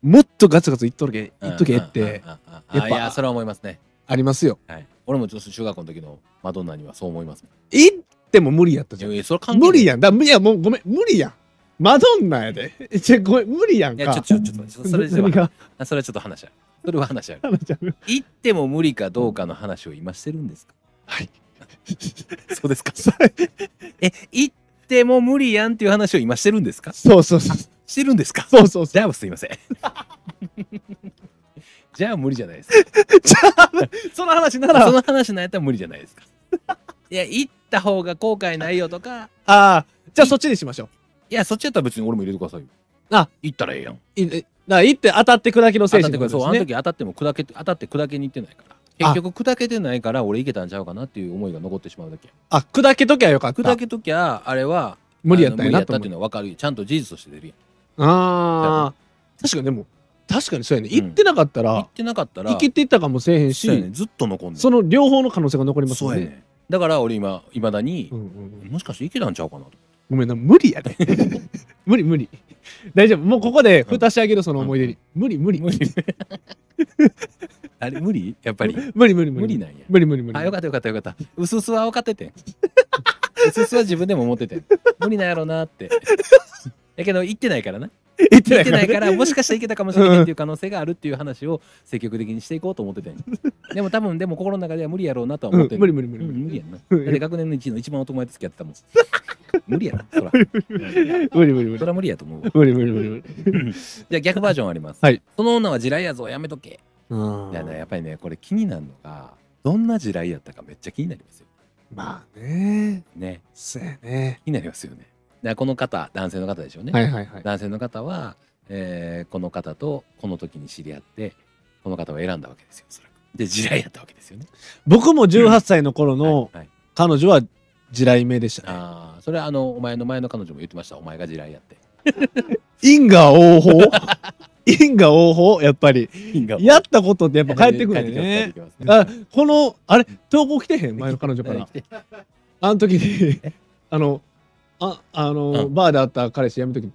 もっとガツガツ言っとるけ言っとけっうんてやっぱいやそれは思いますね。ありますよ。はい。俺もちょっと中学校の時のマドンナにはそう思います言っても無理やったじゃん。いやそれ無理やん。だいやもうごめん無理やん。マドンナやで。ちょごめん無理やんか。いやちょちょちょっとちょっとそれ何が？あそれはちょっと話あるそれは話ある。話ちゃう言っても無理かどうかの話を今してるんですか？はい。そうですか。え言っても無理やんっていう話を今してるんですか？そうそうそう。してるんですか？そうそうそう。じゃあすいません。じゃあ無理じゃないです。か じゃあその話なら。その話なんやったら無理じゃないですか。いや言った方が後悔ないよとか。ああじゃあそっちにしましょいやそっちやったら別に俺も入れてくださいよ。あ言ったらええやん。ういいだから言って当たって砕きの精当たってくだそうあの時当たっても砕けて当たって砕けに行ってないから。結局砕けてないから俺いけたんちゃうかなっていう思いが残ってしまうだけ。あ砕けときゃよかった。砕けときゃあれは無理やったんやあの無理やったっていうのは分かるよ。ちゃんと事実として出るやん。ああ確かにでも確かにそうやね。うん。言ってなかったら言ってなかったら生きていったかもせえへんしそうやね。ずっと残んねん。その両方の可能性が残りますそうやね。だから俺今いまだにうんうんうん。もしかしていけたんちゃうかなとごめんな無理やで。無理無理。大丈夫。もうここで蓋してあげるその思い出に。無理無理。無理。あれ無理？やっぱり。無理無理無理。無理なんや。無理無理無理。あよかったよかったよかった。うすうすは分かっててん。うすうすは自分でも思っててん。無理なんやろうなって。だけど言ってないからな。言ってないね。からもしかしたらいけたかもしれないっていう可能性があるっていう話を積極的にしていこうと思っててん。でも多分でも心の中では無理やろうなとはうん思ってん無理無理無理うん無理無理やんな。だって学年の1位の一番男前と付き合ってたもん無理やなそら 無理無理無理そら無理やと思うわ無理無理無理無理 じゃあ逆バージョンあります。はいその女は地雷やぞ、やめとけ。うんいやね、やっぱりね、これ気になるのが、どんな地雷やったかめっちゃ気になりますよ。まあねね、そうやね気になりますよね。だからこの方、男性の方でしょうね。はいはいはい男性の方は、えーこの方とこの時に知り合って、この方を選んだわけですよ、おそらく。で、地雷やったわけですよね。僕も18歳の頃のはいはい彼女は地雷目でしたねああ、それはあの、お前の前の彼女も言ってました。お前が地雷やって。因果応報？因果応報？やっぱり。やったことってやっぱ帰ってくるよね。帰ってきます。帰ってきますあこのあれ？投稿来てへん？前の彼女から。あの時にあのああの、うん。バーで会った彼氏辞めときっ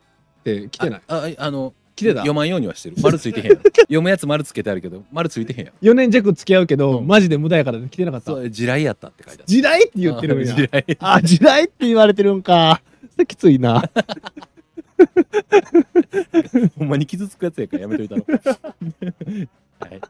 て来てない？あああの来来てた？読まんようにはしてる。丸ついてへんやろ。読むやつ丸つけてあるけど丸ついてへんやろ4年弱付き合うけど、うん。マジで無駄やから来てなかった。そう地雷やったって書いてある。地雷って言ってるんや。地雷。あ地雷って言われてるんか。それきついな。ほんまに傷つくやつやからやめといたのはい。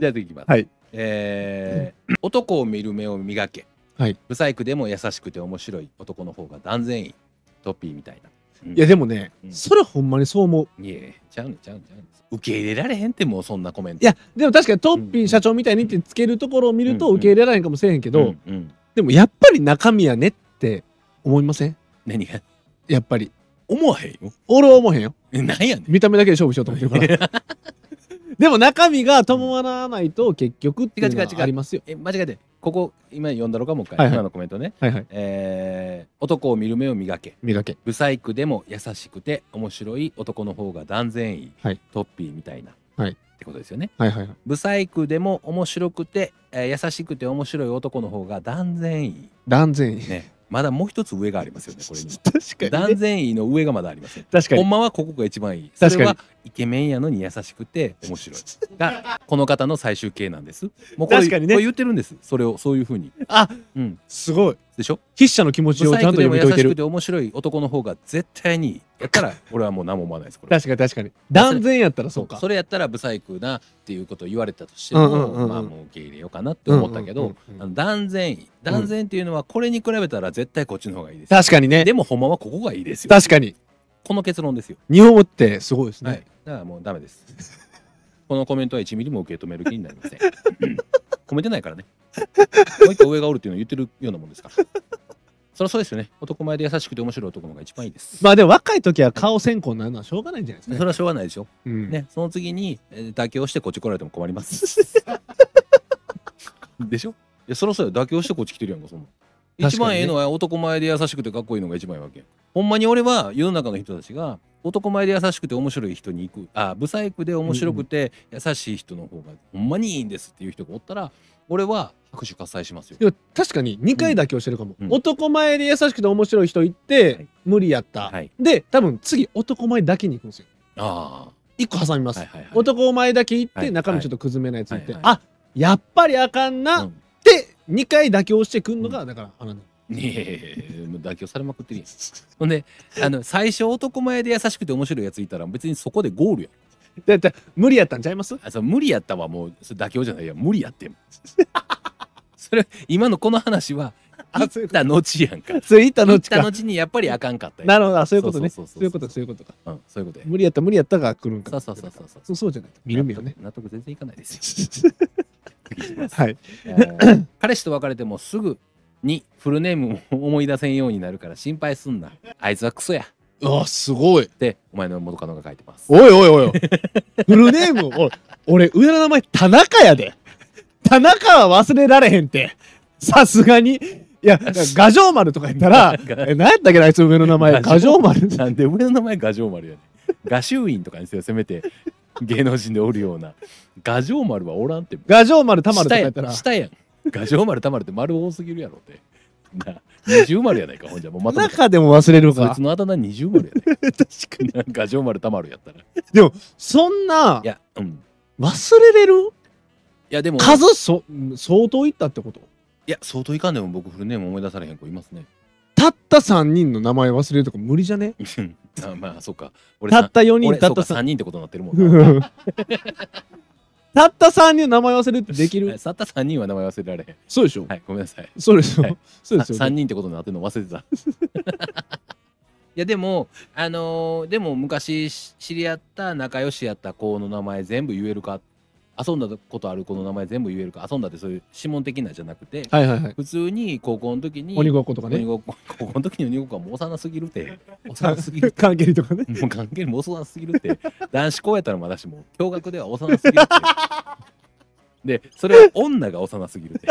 じゃあ次いきます。はい。えー男を見る目を磨け。はい。不細工でも優しくて面白い男の方が断然いい。トッピーみたいな、うんいやでもね、うん。それほんまにそう思う。いえちゃうねんちゃうねんちゃうねん。受け入れられへんってもうそんなコメント。いやでも確かにトッピン社長みたいにってつけるところを見るとうん受け入れられへんかもしれへんけど、うんうん。でもやっぱり中身やねって思いません？何が？やっぱり。思わへんよ。俺は思わへんよ。えなんやねん。見た目だけで勝負しようと思ってるから。でも中身が伴わないと結局っていうのはありますよ。え間違えてここ今読んだろかもう一回、はいはい。今のコメントね、はいはい。えー男を見る目を磨け。磨け。不細工でも優しくて面白い男の方が断然いい、はい。トッピーみたいな、はい。ってことですよね。はいはいはい。不細工でも面白くて、えー優しくて面白い男の方が断然いい。断然いい。ねまだもう一つ上がありますよねこれに。確かに、断ね、然いいの上がまだありません。確かに。ほんまはここが一番いい。そ確かに。れはイケメンやのに優しくて面白い。がこの方の最終形なんです。もうこれ確かにね。これ言ってるんです。それをそういうふうに。あうん。すごいでしょ？筆者の気持ちをちゃんと読み解いてる。面白い男の方が絶対にやったら 俺はもう何も思わないですこれ確かに確かに。断然やったらそうか。それやったら不細工なっていうことを言われたとしても、うんうんうんうん。まあもう受け入れようかなって思ったけど、うんうんうんうん。あの断然いい。断然っていうのはこれに比べたら絶対こっちの方がいいです、確かにね。でもほんまはここがいいですよ。確かに。この結論ですよ、日本語ってすごいですね、はい。だからもうダメです。このコメントは1ミリも受け止める気になりません 褒めてないからね。もう一個上がおるっていうのを言ってるようなもんですから。そりゃそうですよね。男前で優しくて面白い男の方が一番いいです、まあでも若い時は顔先行になるのはしょうがないんじゃないですか、それはしょうがないでしょうん。ね、その次に、えー妥協してこっち来られても困ります。でしょ？いや、そろそろ妥協してこっち来てるやんか、そんな。一番ええのは男前で優しくてかっこいいのが一番いいわけほんまに俺は世の中の人たちが男前で優しくて面白い人に行く。あブサイクで面白くて優しい人の方がほんまにいいんですっていう人がおったら俺は拍手喝采しますよ。でも確かに2回妥協してるかも、うん。男前で優しくて面白い人行って、はい。無理やった、はい。で多分次男前だけに行くんですよ。あ1個挟みます、あ、はいはいはい。男前だけ行って、はい中身ちょっとくずめなやつ行って、はいはいあやっぱりあかんな、っうんて2回妥協してくんのが、だからあのいやいやいやいやもう妥協されまくってるやん。ほんであの最初男前で優しくて面白いやついたら別にそこでゴールやん。だって無理やったんちゃいます？あそう無理やったわもうそれ妥協じゃないや無理やってん。それ今のこの話はあ行った後やんか。それ行ったの行ったちか後にやっぱりあかんかったやん。なるほどあそういうことね。そそうそうそう。そうういうことそういうことか。うん、そういうことや。無理やった無理やったが来るんか。そうそうそうそう。そうそうそうじゃない見る目よね。納得納得全然いかないですよ。はい。えー彼氏と別れてもすぐにフルネームを思い出せんようになるから心配すんな。あいつはクソや。あすごい。ってお前の元カノが書いてます。おいおいおいおい。フルネームおい俺上の名前田中やで。田中は忘れられへんって。さすがに。いや画城丸とか言ったら え何やったっけなあいつ上の名前。画城丸。なんで上の名前画城丸やねん。画集院とかにせよせめて 芸能人でおるような。画城丸はおらんって。画城丸田丸とかったら。下やん画城丸たまるって丸多すぎるやろって。な二重丸やないかほんじゃ。もうまとめて中でも忘れるか。そいつのあだ名二重丸やね 確かに。ん画城丸たまるやったら。いでもそんなやうん。忘れれる？いやでも。数そ相当いったってこと？いや相当いかんでも僕フルネーム思い出されへん子いますね。たった3人の名前忘れるとか無理じゃね？あ まあそうか。俺さたった4人たった3人ってことになってるもんな たった3人の名前忘れるってできる？さった3人は名前忘れられへん。そうでしょ？はいごめんなさい。そうですよはい。そうですよ3人ってことになってるの忘れてた。いやでもあのーでも昔し知り合った仲良しやった子の名前全部言えるか遊んだことある子の名前全部言えるか遊んだってそういう指紋的なじゃなくてはいはいはい。普通に高校の時に鬼ごっことかね。鬼ごっこ 高校の時の鬼ごっこはもう幼すぎるって。幼すぎる。関係とかね。もう関係も幼すぎるって。男子校やったらまだしも共学では幼すぎるって。でそれは女が幼すぎるって。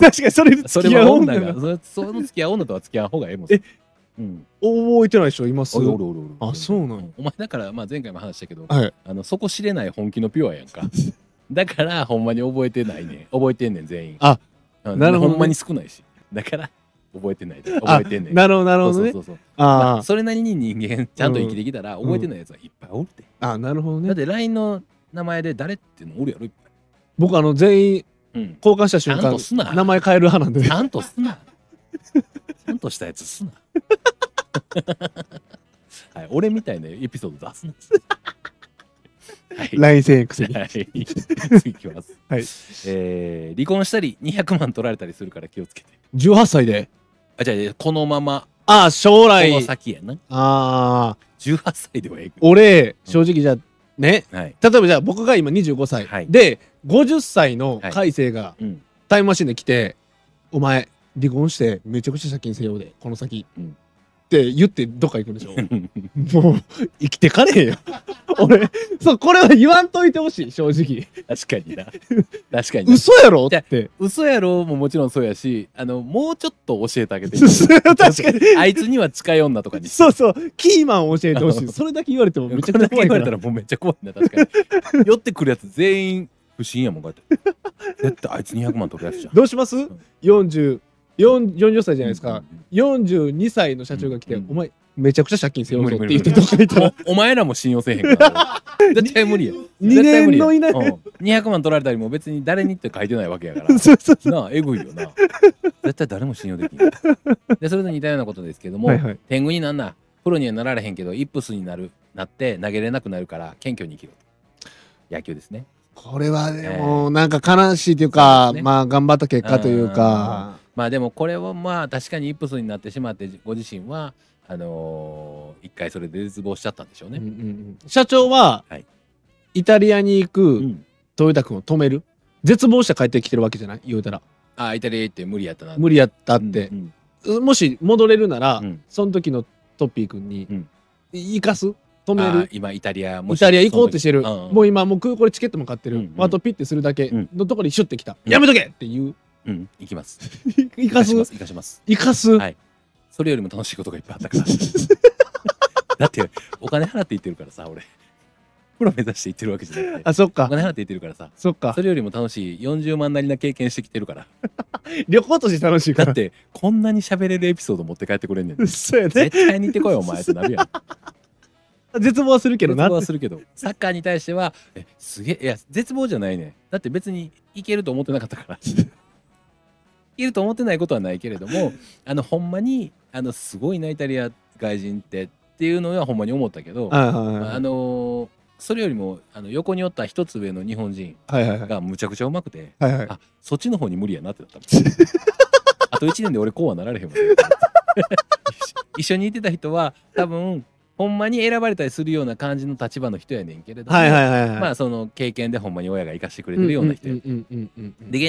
確かにそれそ付き合は女がそれその付き合う女とは付き合う方がええもんえうん。覚えてない人います？おるおるおるおる。あそうなんや。お前だからまあ前回も話したけどはい。あのそこ知れない本気のピュアやんか。だからほんまに覚えてないねん。覚えてんねん全員。あうんなるほどね。ほんまに少ないし。だから覚えてない。で 覚えてんねん。なるほどなるほどね。そうそうそうそう。まああそれなりに人間ちゃんと生きてきたら覚えてないやつはいっぱいおるって、ああなるほどね。だって LINE の名前で誰っていうのおるやろいっぱい。僕あの全員うん。交換した瞬ちゃんと間すな。名前変える派なんで。ちゃんとすなちゃんとしたやつすな。はい俺みたいなエピソード出すな。はい。LINE 1000円くせにはい、次いきます。はい。えー離婚したり200万取られたりするから気をつけて。18歳で。あ、じゃあこのまま、ああ将こ来の先やな。ああ18歳ではえ俺正直じゃあね。えはい。例えばじゃあ僕が今25歳、はい。で50歳の海星がうん。タイムマシンで来て「お前離婚してめちゃくちゃ借金せようでこの先」うんって言ってどっか行くんでしょ もう生きてかれへんよ 俺そうこれは言わんといてほしい正直確かにな。確かにな。嘘やろ？って嘘やろももちろんそうやし、あの、もうちょっと教えてあげて。確かにあいつには近い女とかに。そうそうキーマンを教えてほしいそれだけ言われてもめちゃくちゃ怖い言われたらもうめっちゃ怖いな、確かに。寄ってくるやつ全員不審やもん、こうやって。絶対あいつ200万取るやつじゃん。どうします？ん ?40 40歳じゃないですか、うん42歳の社長が来て、うんお前めちゃくちゃ借金せよって言ってどっか行ったら。お お前らも信用せえへんから。絶対無理や。2絶対無理や。年の以内うん。200万取られたりも別に誰にって書いてないわけやから。なあ、えぐいよな。絶対誰も信用できない。で、それと似たようなことですけども、はいはい。天狗になんな、プロにはなられへんけど、イップスになる、なって投げれなくなるから、謙虚に生きろと。野球ですね。これはでもなんか悲しいというか、そうですね。まあ頑張った結果というか、まあでもこれはまあ確かにイップスになってしまって、ご自身は、あのー一回それで絶望しちゃったんでしょうね。うんうんうん。社長は、はい。イタリアに行くうん。豊田君を止める。絶望して帰ってきてるわけじゃない？言うたら。あ、イタリア行って無理やったな。無理やったって。うん、うん。もし戻れるなら、うん。その時のトッピー君に、うん。行かす？止めある今イタリアもイタリア行こうとしてる、その時もう今もう空港でチケットも買ってる、うんうん。あとピッてするだけうん。のところにシュッてきた、うん。やめとけっていううん、うん、行きます。行かす？行かします。行かす。はいそれよりも楽しいことがいっぱいあったから。だって、お金払って行ってるからさ、俺。プロ目指して行ってるわけじゃなくて。あそっかお金払って行ってるからさ。そっかそれよりも楽しい40万なりな経験してきてるから。旅行として楽しいからだって、こんなに喋れるエピソード持って帰ってくれんねん。そうやね絶対に行ってこいよ、お前ってなるやん。絶望はするけどな絶望はするけど、サッカーに対しては、え、すげえ、いや、絶望じゃないね。だって別にいけると思ってなかったから。いけると思ってないことはないけれども、あの、ほんまに、あの、すごいな、イタリア外人ってっていうのはほんまに思ったけど、はいはいはいあのーそれよりもあの横におった一つ上の日本人はいはいはい。がむちゃくちゃうまくて、はいはい。あそっちの方に無理やなってなったの あと1年で俺こうはなられへんわ。一緒にいてた人は多分ほんまに選ばれたりするような感じの立場の人やねんけれども、はいはいはいはい。まあその経験でほんまに親が生かしてくれてるような人で現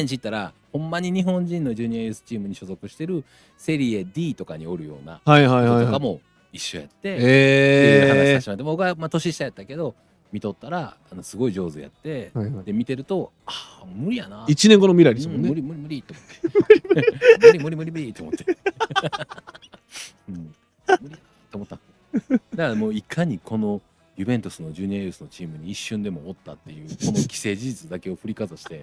地行ったらほんまに日本人のジュニアユースチームに所属してるセリエ D とかにおるようなはいはいはいはい。人とかも一緒やって、っていう話えさせてもらって僕はまあ年下やったけど見とったらあのすごい上手やって、ーはいはい。で見てるとああ無理やな。一年後の未来ですうん無もんね。理無理無理と思って。無理無理無理無理と思って、だからもういかにこのユベントスのジュニアユースのチームに一瞬でもおったっていうこの既成事実だけを振りかざして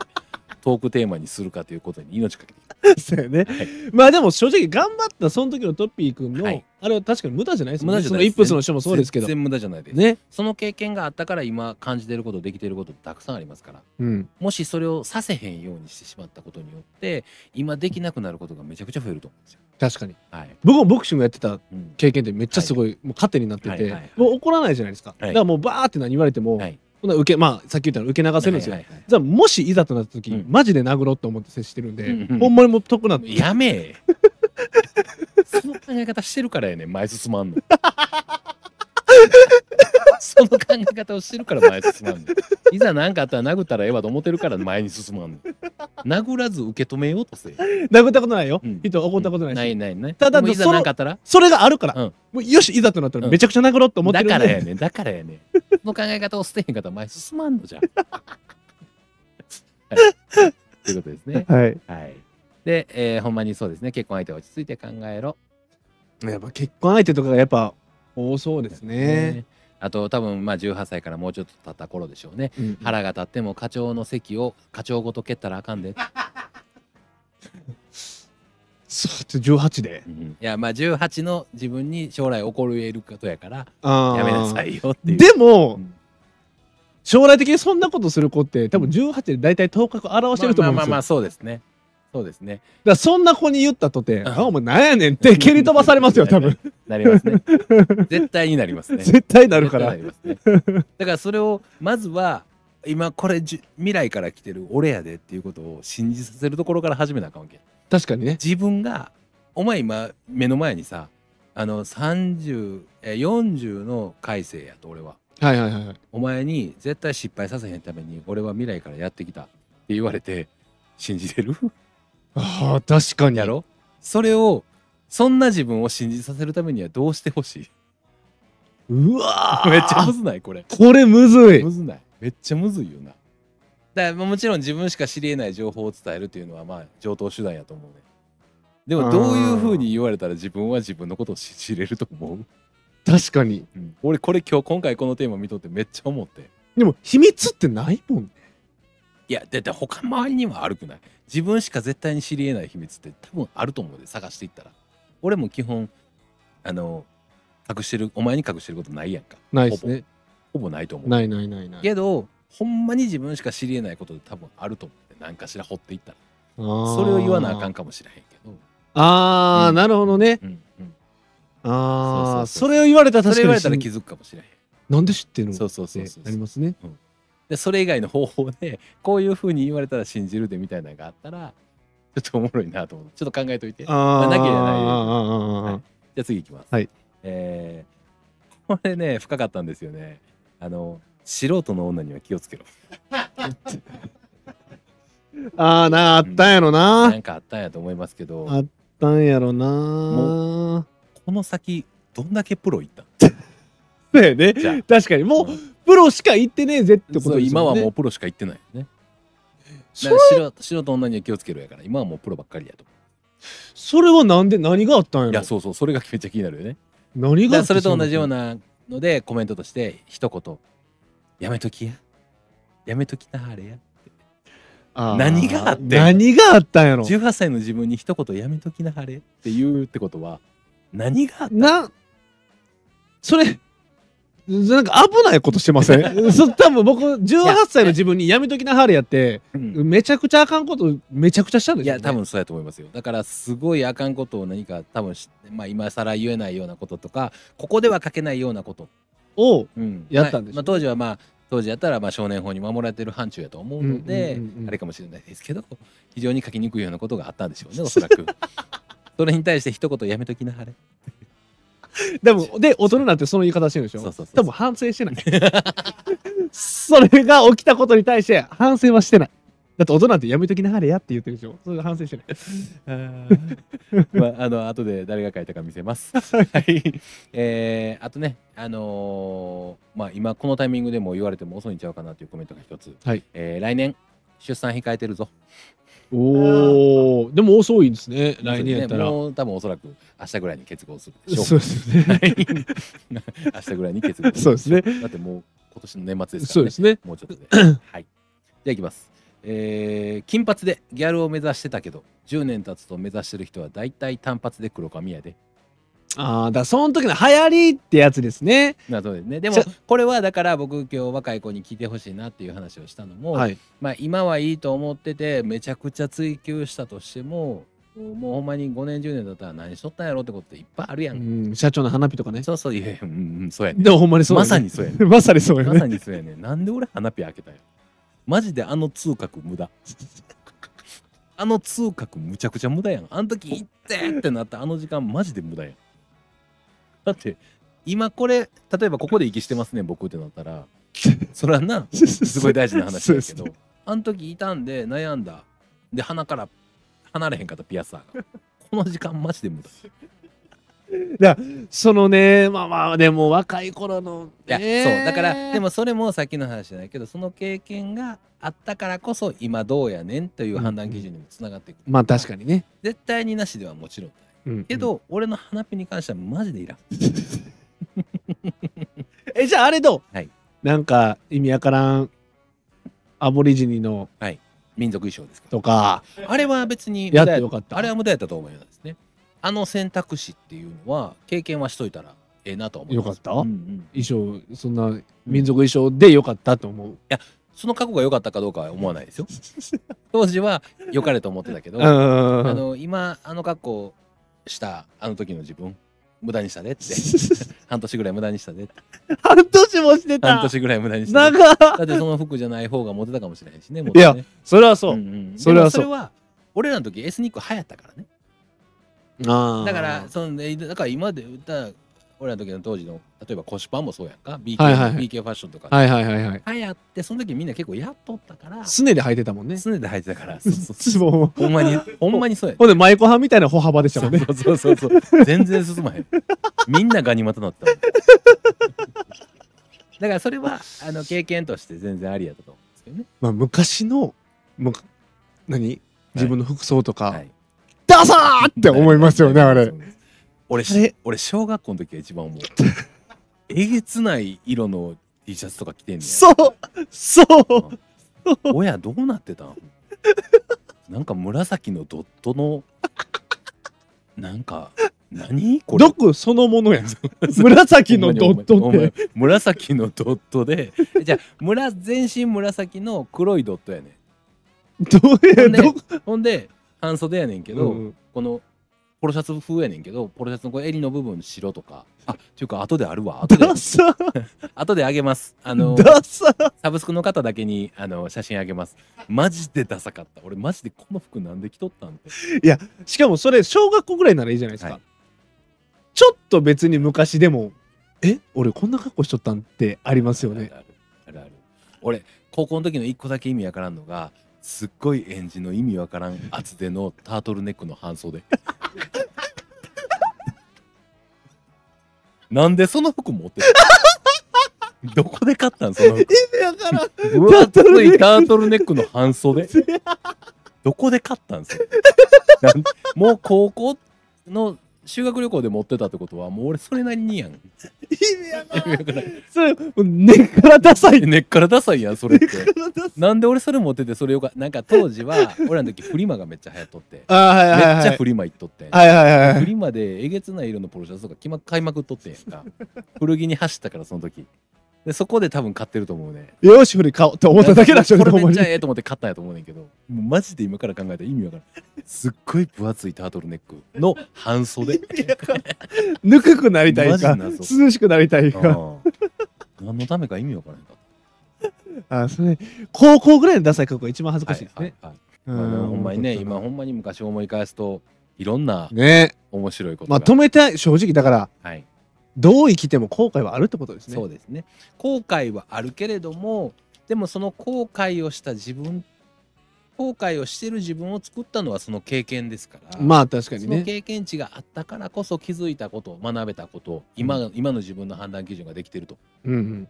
トークテーマにするかということに命かけて そうやね。く、はい。まあでも正直頑張ったその時のトッピー君の、はい。あれは確かに無駄じゃないですもんね。無駄じゃないです。そのイップスの人もそうですけど。全然無駄じゃないです、ね。その経験があったから今感じてることできてることたくさんありますから。うん。もしそれをさせへんようにしてしまったことによって今できなくなることがめちゃくちゃ増えると思うんですよ。確かに。はい。僕もボクシングやってたうん。経験ってめっちゃすごい、もう糧になってて、はいはいはい。もう怒らないじゃないですか、はい。だからもうバーって何言われても、はいほんなら受けまあさっき言ったの受け流せるんですよ、はいはいはい。じゃあもしいざとなった時、うん。マジで殴ろうと思って接してるんで、うんうんほん。まにもう得なって。やめえ。その考え方してるからやねん前進まんの その考え方をしてるから前に進まんのいざ何かあったら殴ったらええわと思ってるから前に進まんの殴らず受け止めようとせえ殴ったことないよ、うん。人怒ったことないし、ないないない。ただでもいざその何かあったら？それがあるから、うん。もうよしいざとなったらうん。めちゃくちゃ殴ろうと思ってるんで、だからやねん。だからやねん。その考え方を捨てへんかったら前に進まんのじゃん、はい、ということですね。はい。はい。で、えーほんまにそうですね。結婚相手は落ち着いて考えろ。やっぱ結婚相手とかがやっぱ多そうですね。あと多分まあ18歳からもうちょっと経った頃でしょうね。うん腹が立っても課長の席を課長ごと蹴ったらあかんで。そう18で？うんいやまあ18の自分に将来起こり得ることやからやめなさいよっていう。でも、うん。将来的にそんなことする子って多分18で大体頭角表してると思うんですよ、まあまあまあそうですねそうですね。だからそんな子に言ったとて「ん。あお前なんやねん」って蹴り飛ばされますよ多分。なりますね。絶対になりますね。絶対なるから。なりますね。だからそれをまずは今これじゅ未来から来てる俺やでっていうことを信じさせるところから始めなあかんわけ。確かにね。自分がお前今目の前にさあの30え40の改正やと俺は。はいはいはいはい。お前に絶対失敗させへんために俺は未来からやってきたって言われて信じれる？あー確かに。やろ？それをそんな自分を信じさせるためにはどうしてほしうわ めっちゃむずない？これ。これむずい。むずない？めっちゃむずいよな。だからもちろん自分しか知り得ない情報を伝えるっていうのはまあ上等手段やと思うね。でもどういうふうに言われたら自分は自分のことを知れると思う、確かに。俺これ今日今回このテーマ見とってめっちゃ思って。でも秘密ってないもんね。いやだって他周りにはあるくない自分しか絶対に知り得ない秘密って多分あると思うで探していったら。俺も基本あの隠してるお前に隠してることないやんか。ないですね。ほぼないと思う。ないないないない。けどほんまに自分しか知り得ないことで多分あると思って何かしら掘っていったら。そそれを言わなあかんかもしれへんけど、あー、うん。なるほどね。うんうん、ああそれを言われたらそれ言われたら確かに気づくかもしれへん。なんで知ってんの？そうそうそうそう。なりますねでそれ以外の方法で こういうふうに言われたら信じるでみたいなのがあったらちょっとおもろいなと思ってちょっと考えといて。じゃああなきゃいけないあー。あーあ次いきます。はい。えーこれね深かったんですよね。あの素人の女には気をつけろ。あーなあったんやろな。なんかあったんやと思いますけど。あったんやろな。この先どんだけプロいったん ね。じゃあ。確かに。もううん。プロしか行ってねえぜってことそうですよね。今はもうプロしか行ってないよね。そだれから素人素人女には気をつけろやから今はもうプロばっかりやとそれはなんで何があったんやろ？いやそうそうそれがめっちゃ気になるよね。何があそれと同じようななのでコメントとして一言「やめときや。やめときなはれや何があってん何があったんやろ？18歳の自分に一言やめときなはれって言うってことは何があったなそれなんか危ないことしてません？そ多分僕18歳の自分にやめときなはれやってうん。めちゃくちゃあかんことめちゃくちゃしたんですよ、ね、いや多分そうやと思いますよ。だからすごいあかんことを何か多分しまあ今更言えないようなこととかここでは書けないようなこと、をうん。やったんでしょまあまあ、当時はまあ当時やったらまあ少年法に守られてる範疇やと思うので、あれかもしれないですけど非常に書きにくいようなことがあったんでしょうねおそらく。それに対して一言やめときなはれ でもで大人になってその言い方してるでしょ？そうそうそう多分反省してない それが起きたことに対して反省はしてないだって大人ってやめときなはれやって言ってるでしょ？それが反省してないまあ、あの後で誰が書いたか見せます。はい。えー、あとね、あのーまあ今このタイミングでも言われても遅いんちゃうかなというコメントが一つ。はい。えー来年出産控えてるぞ。おおでも遅いですね来年やったら、ねもう多分おそらく明日ぐらいに結合するでしょそうですよねはい 明日ぐらいに結合そうですねだってもう今年の年末ですからね。そうですねもうちょっとで。はい。じゃあいきます。えー金髪でギャルを目指してたけど10年経つと目指してる人は大体単発で黒髪やで。ああだその時の流行りってやつですねなそうですね。でもじゃこれはだから僕今日若い子に聞いてほしいなっていう話をしたのも、はいまあ今はいいと思っててめちゃくちゃ追求したとしてももうほんまに5年10年だったら何しとったんやろってこといっぱいあるや。うんん社長の花火とかねそうそういやいやうんうんそうやね。でもほんまにそうやねまさにそうやね。まさにそうやまねさにそうやね。なんで俺花火開けたんや。マジであの通覚無駄。あの通覚むちゃくちゃ無駄やん。あの時行ってってなったあの時間マジで無駄やん。だって今これ例えばここで息してますね僕ってなったら それはなすごい大事な話だけど、あの時いたんで悩んだ。で鼻から離れへんかったピアサーが。この時間マジで無駄。そのねまあまあでも若い頃のいや、ね。そう。だからでもそれもさっきの話じゃないけどその経験があったからこそ今どうやねんという判断基準にもつながっていく、まあ確かにね、絶対になしではもちろんないうん。けど、俺の花火に関してはマジでいらん。えじゃああれどう、はい。なんか意味わからんアボリジニのはい。民族衣装ですかとか、らあれは別にや無駄ってよかった。あれは無駄やったと思いますね。あの選択肢っていうのは経験はしといたらええなと思います。よかった？うんうん。衣装、そんな民族衣装でよかったと思う。その過去が良かったかどうかは思わないですよ。当時は良かれと思ってたけど、うんうんうん。あの今あの格好したあの時の自分。無駄にしたでって。半年ぐらい無駄にしたでって半年もしてた。半年ぐらい無駄にしたで長っ。だってその服じゃない方がモテたかもしれないしねね。いやそれはそう。んん。それはそう。それは俺らの時エスニック流行ったからね。あー。だからそのねだから今で言ったら俺らの時の当時の例えば腰パンもそうやんか。BK,、はいはいはい。BK ファッションとか。はいはいはいはい。流行ってその時みんな結構やっとったから。すねで履いてたもんね。すねで履いてたから。そうそうそう ほんまにほんまにそうや。ほんで、舞妓はんみたいな歩幅でしたもんね。そうそうそうそう。全然進まへん。みんなガニ股なっただからそれはあの経験として全然ありやったと思うんですけどね。まあ、昔の、何？自分の服装とか、はい。ダサーって思いますよね、あれ俺俺小学校の時が一番思う。えげつない色の T シャツとか着てんねや。そうそう。親どうなってたん？なんか紫のドットのなんか何これ？毒そのものやん。紫のドットって。紫のドットで。じゃあ村全身紫の黒いドットやねどうや、ほんでどほんで半袖やねんけど、うん。このポロシャツ風やねんけどポロシャツのこう襟の部分白とか。あっていうか後であるわ。後で。ダサ。後であげます。あのダサ。サブスクの方だけにあの写真あげます。マジでダサかった。俺マジでこの服なんで着とったんってしかもそれ、小学校ぐらいならいいじゃないですか。はい。ちょっと別に昔でも、え俺こんな格好しとったんってありますよね。ある。あるある。俺高校の時の一個だけ意味わからんのがすっごい演じの意味わからん厚手のタートルネックの半袖。なんでその服持ってる どこで買ったんその服？だから、分厚いタートルネックの半袖。どこで買ったんすよなんもう高校の修学旅行で持ってたってことはもう俺それなりにやん意味やな。それ、根っからダサい。根っからダサいやんそれってなんで俺それ持っててそれよかなんか当時は俺らの時フリマがめっちゃ流行っとってあーはいめっはいはい。ちゃフリマ行っとってんはいはいはいはい。フリマでえげつない色のポロシャツとか決ま買いまくっとってんやんか古着に走ったからその時でそこで多分買ってると思うね。よし、振り買おうって思っただけだしょ、これめっちゃ。ええと思って買ったんやと思うねんけど。もうマジで今から考えたら意味わからんすっごい分厚いタートルネックの半袖。ぬくくなりたいか、涼しくなりたいか。うん何のためか意味わからんかっあ、それ、高校ぐらいのダサい格好が一番恥ずたかしいですね。はいはいはい。うん。まあでもほんまにね今ほ本んまに昔思い返すといろんな当ね。面白いことまあが、止めたい、正直だから、はいどう生きても後悔はあるってことですね。そうですね後悔はあるけれどもでもその後悔をした自分後悔をしてる自分を作ったのはその経験ですからまあ確かにそのね。経験値があったからこそ気づいたこと学べたこと今,、今の自分の判断基準ができてるとっうんうん。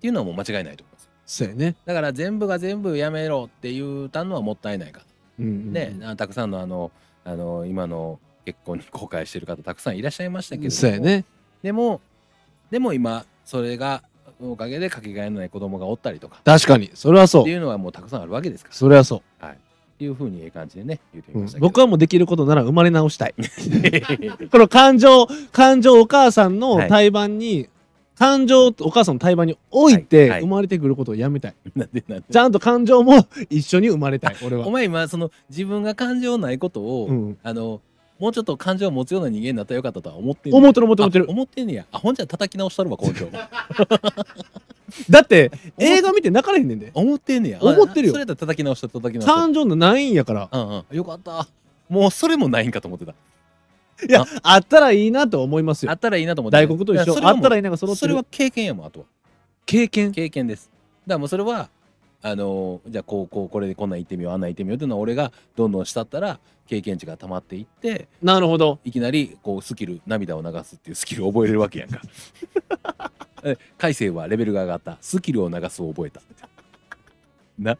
ていうのはもう間違いないと思いますそうやね。だから全部が全部やめろって言ったのはもったいないかうんうんら、ねあたくさんのあのあの今の結婚に後悔してる方たくさんいらっしゃいましたけれどもそうやね。でもでも今それがおかげでかけがえのない子供がおったりとか確かに。それはそう。っていうのはもうたくさんあるわけですからそれはそっていうふうにええ感じでね言ってう。うんみましたけど、僕はもうできることなら生まれ直したい。この感情、感情お母さんのはい胎盤に、感情をお母さんの胎盤に置いはいはいて生まれてくることをやめたい。なんでなんで？ちゃんと感情も一緒に生まれたい、俺はお。前今その自分が感情ないことを、うんあのもうちょっと感情を持つような人間になったらよかったとは思ってんねん思ってる思ってる思ってるあ。思ってんねやあほんじゃ叩き直したるわ根性 だって、映画見て泣かれへんねんで。思ってんねや思ってるよあそれやったら叩き直した叩き直した感情のないんやから。うんうんよかったもうそれもないんかと思ってたいや、あったらいいなと思いますよ。あったらいいなと思って大黒と一緒。いやそれはもうあったらいいなが揃ってるそれは。経験やもんあとは経験。経験ですだからもうそれはあのじゃあこうこうこれでこんなん行ってみようあんなん行ってみようっていうのは俺がどんどんしたったら経験値が溜まっていってなるほど。いきなりこうスキル涙を流すっていうスキルを覚えれるわけやんか。え海星はレベルが上がった。スキルを流すを覚えた。な。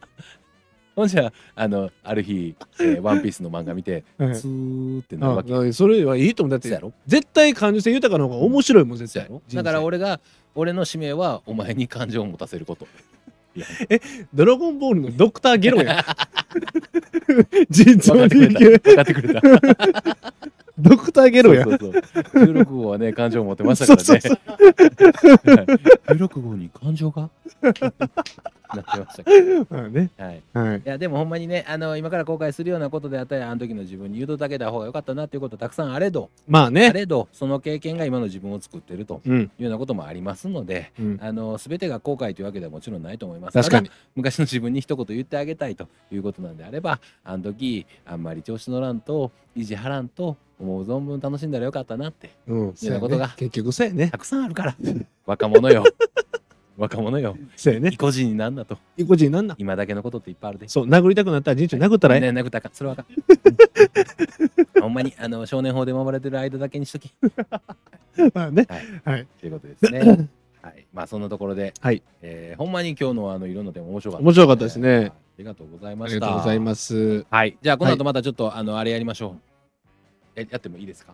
ほんじゃあのある日、えー ワンピースの漫画見てはいスーってなるわけあそれはいいと思う。だって絶対感受性豊かの方が面白いもん、絶対やろ。ろだから人俺が俺の使命はお前に感情を持たせることいやドラゴンボールのドクターゲロや。実分かはってくれた。分かってくれた。ドクターゲロやそ。うそうそう16号はね、感情を持ってましたからね。そうはい16号に感情が？なってましたけど。まあね。はい。はい。いやでもほんまにねあの今から後悔するようなことであったりあの時の自分に言うとだけた方が良かったなっていうことたくさんあれど、あまあね。れどその経験が今の自分を作ってるとうん。いうようなこともありますのでうん。あの全てが後悔というわけではもちろんないと思います確かにただ。昔の自分に一言言ってあげたいということなんであればあの時あんまり調子乗らんと意地張らんと思う存分楽しんだらよかったなってうん。いうようなことが結局そうやねた。くさんあるから若者よ 若者よそうやね意。固地になんだと意固地になんな。今だけのことっていっぱいあるでそう、殴りたくなったら人中殴ったらええ。ね、殴ったらあかん。それはあかん。ほんまに、あの、少年法で守られてる間だけにしとき。まあね。はい。はい。ということですね。はい。まあ、そんなところで、はい。えーほんまに今日のあの、いろんな点面白かった。面白かったですねはいありがとうございあました。りがとうございます。はい。じゃあ、この後またちょっと、あの、あれやりましょう。ややってもいいですか？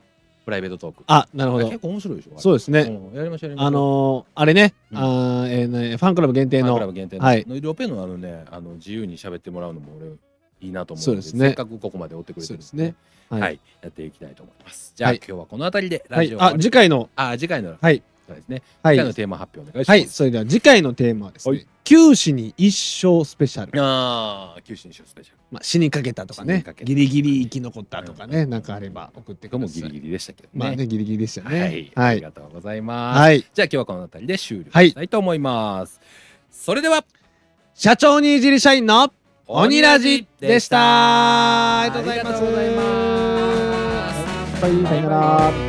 プライベートトーク。あ、なるほど結。構面白いでしょ？そうですね。うんやりましょう、やりましょう。あのー、あれね、うんあーえーねファンクラブ限定ファンクラの、ブ限定の、はいノイロペのあのね、あの、自由に喋ってもらうのも俺、いいなと思うのそうですねせっかくここまで追ってくれてるんですね。はい、はい。やっていきたいと思います。じゃあ、はい今日はこの辺りではい。あ、ラジオ終わり次回の、あ次回の、はい。そうですね。はい。次回のテーマ発表お願いします。はい。それでは次回のテーマはですはいね、九死に一生スペシャル。ああ、九州にしようスペシャル。まあ、死にかけたとかねギリギリ生き残ったとかね、うんなんかあれば送ってください。もギリギリでしたけどね。まあね、ギリギリでしたはい、ね。はい。ありがとうございます。はい。じゃあ今日はこの辺りで終了はいしたいと思います。それでは、社長にいじり社員の鬼ラジでした。あありがとうございます。りがとうございます。はい、さよなら。